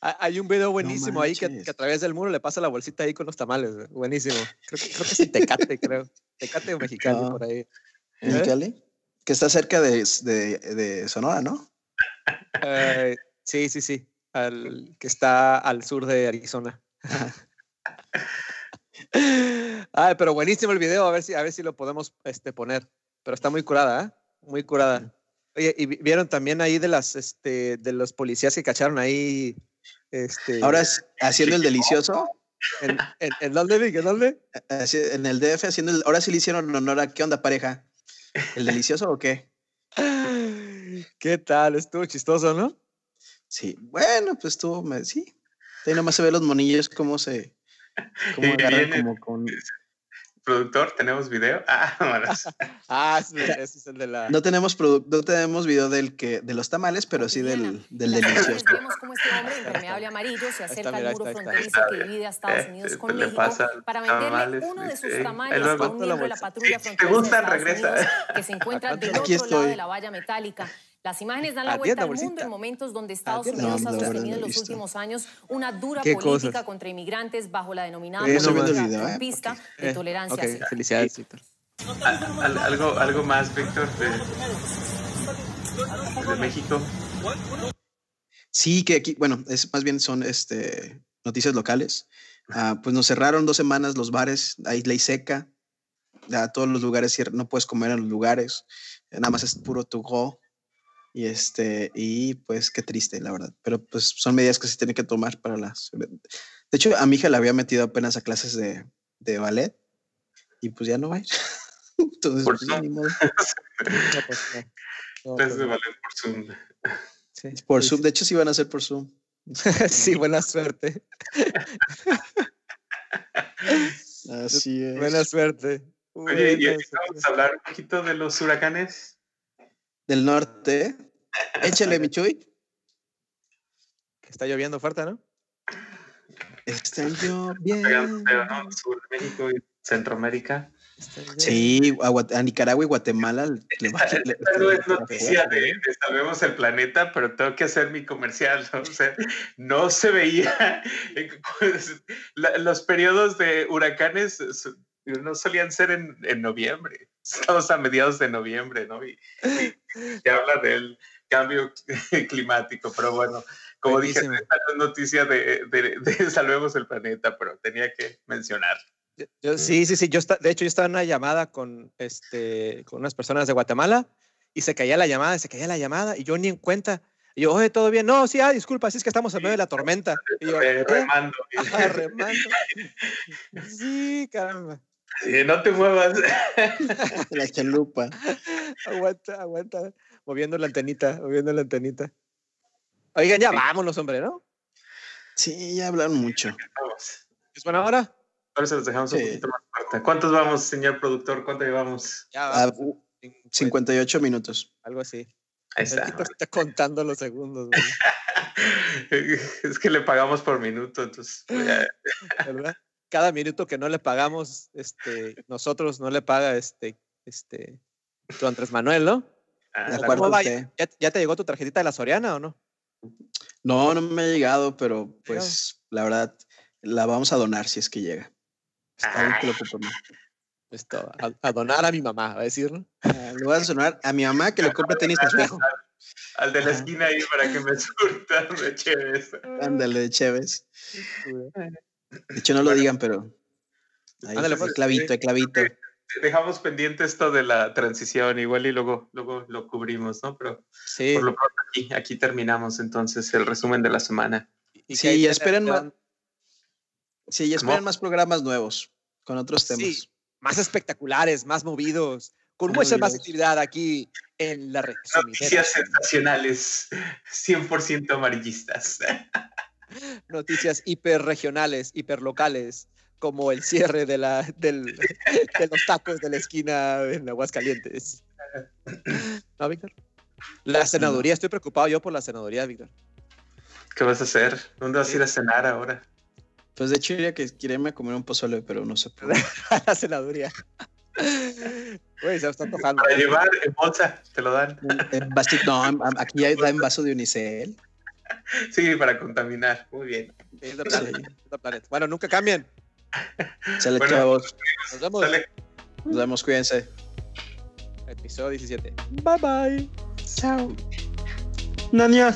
Hay un video buenísimo ahí que, a través del muro le pasa la bolsita ahí con los tamales. Buenísimo. Creo que, creo que es Tecate, creo. Tecate o Mexicali por ahí. ¿Mexicali? Que está cerca de, de, de Sonora, ¿no? Eh, sí, sí, sí. Al, que está al sur de Arizona. Ay, pero buenísimo el video. A ver si, a ver si lo podemos este, poner. Pero está muy curada, ¿eh? Muy curada. Oye, y vieron también ahí de las, este, de los policías que cacharon ahí este, Ahora haciendo el delicioso. ¿En, en, en dónde, Vic? ¿En dónde? En el DF haciendo el, ahora sí le hicieron honor a qué onda pareja. ¿El delicioso o qué? ¿Qué tal? Estuvo chistoso, ¿no? Sí, bueno, pues estuvo, me- sí. Ahí nomás se ve los monillos cómo se, cómo agarran como con... Productor, ¿tenemos video? Ah, vámonos. Ah, ese, ese es el de la. No tenemos no tenemos video del que, de los tamales, pero sí del, del delicioso. imágenes Vemos cómo este hombre impermeable amarillo se acerca mira, al muro ahí está, fronterizo que divide a Estados Unidos con le México pasa para venderle tamales, uno de sus tamales a un miembro de la patrulla Si te fronteriza de gustan, Estados regresa. Unidos que se encuentra del otro lado de la valla metálica. Las imágenes dan la Atienda, vuelta al mundo en momentos donde Estados Atienda. Unidos No, ha sostenido no en los últimos años una dura ¿Qué política cosas? contra inmigrantes bajo la denominada política ¿eh? trumpista de Eh, tolerancia felicidades, Víctor. Al- al- algo, algo más, Víctor, de, de México. Sí, que aquí, bueno, es más bien son este, noticias locales. Ah, pues nos cerraron dos semanas los bares, hay ley seca, ya todos los lugares no puedes comer en los lugares, eh, nada más es puro to go. Y este, y pues qué triste, la verdad. Pero pues son medidas que se tienen que tomar para las. De hecho, a mi hija la había metido apenas a clases de, de ballet y pues ya no va a ir. Entonces, Por pues, ya Zoom. ni modo. No, pues, no. No, Clases de pues, no. ballet por Zoom. Sí, Por sí, Zoom, de hecho, sí van a ser por Zoom. Sí, buena suerte. Así es. Buena suerte. Oye, y vamos a hablar un poquito de los huracanes. Del norte. Échale, Michuy. Que Está lloviendo fuerte, ¿no? Está lloviendo. ¿no? Sur de México y Centroamérica. Sí, a, Nicaragua y Guatemala le Esta le- esta no es noticia de, de Salvemos el Planeta, pero tengo que hacer mi comercial. ¿no? O sea, no se veía. pues, la- los periodos de huracanes no solían ser en, en noviembre. Estamos a mediados de noviembre, ¿no? Y, y se habla del cambio climático, pero bueno, como dije, Buenísimo. esta no es noticia de, de- de Salvemos el Planeta, pero tenía que mencionar. Yo- yo- sí, sí, sí. Yo está, de hecho, yo estaba en una llamada con, este, con unas personas de Guatemala y se caía la llamada, se caía la llamada y yo ni en cuenta. Y yo, oye, ¿todo bien? No, sí, ah, disculpa, sí es que estamos en medio de la tormenta. Y yo, Eh, remando. Ah, remando. Sí, caramba. Sí, no te muevas. La chalupa. Aguanta, aguanta. Moviendo la antenita, moviendo la antenita. Oigan, ya vámonos, hombre, ¿no? Sí, ya hablaron mucho. ¿Es buena hora? Ahora se los dejamos un poquito más corta. ¿Cuántos vamos, señor productor? ¿Cuánto llevamos? Ya Ah, vamos. u- Cincuenta, 58 minutos. Algo así. Ahí El está. Está contando los segundos, güey, es que le pagamos por minuto, entonces. pues. ¿verdad? Cada minuto que no le pagamos, este, nosotros no le paga este, este, tu Andrés Manuel, ¿no? Ah, De la- acuerdo. ¿Cómo va? ¿Ya, ya te llegó tu tarjetita de la Soriana o no? No, no me ha llegado, pero pues la verdad la vamos a donar si es que llega. Está bien que lo más. Esto, a, a donar a mi mamá, va a decir, ¿no? Ah, Le voy a sonar a mi mamá que le compre tenis a su hijo. Al de la Ajá. esquina ahí para que me surta de chéves. Ándale, Chévez. De hecho, no lo digan, pero. Ahí, Ándale, el pues, clavito, el clavito. Dejamos pendiente esto de la transición, igual y luego, luego lo cubrimos, ¿no? Pero Sí. por lo pronto aquí, aquí terminamos entonces el resumen de la semana. y Sí, y esperen dan Sí, y esperan ¿Cómo? más programas nuevos con otros temas. Sí, más espectaculares, más movidos, con mucha más actividad aquí en la resumidera. Noticias sensacionales, 100% amarillistas. Noticias hiperregionales, hiperlocales, como el cierre de, la, del, de los tacos de la esquina en Aguascalientes. ¿No, Víctor? La senaduría, estoy preocupado yo por la senaduría, Víctor. ¿Qué vas a hacer? ¿Dónde vas a ir a cenar ahora? Pues de hecho, diría que quiero irme a comer un pozole, pero no por qué. la senaduría. Güey, se me está antojando. Para llevar en bolsa, te lo dan. En vasito- no, aquí ya da en vaso de unicel. Sí, para contaminar. Muy bien. Planet, de Planet. Bueno, nunca cambien. Sale, Bueno. chavos. Nos vemos. Sale. Nos vemos, cuídense. Episodio 17. Bye bye. Chao. Nania.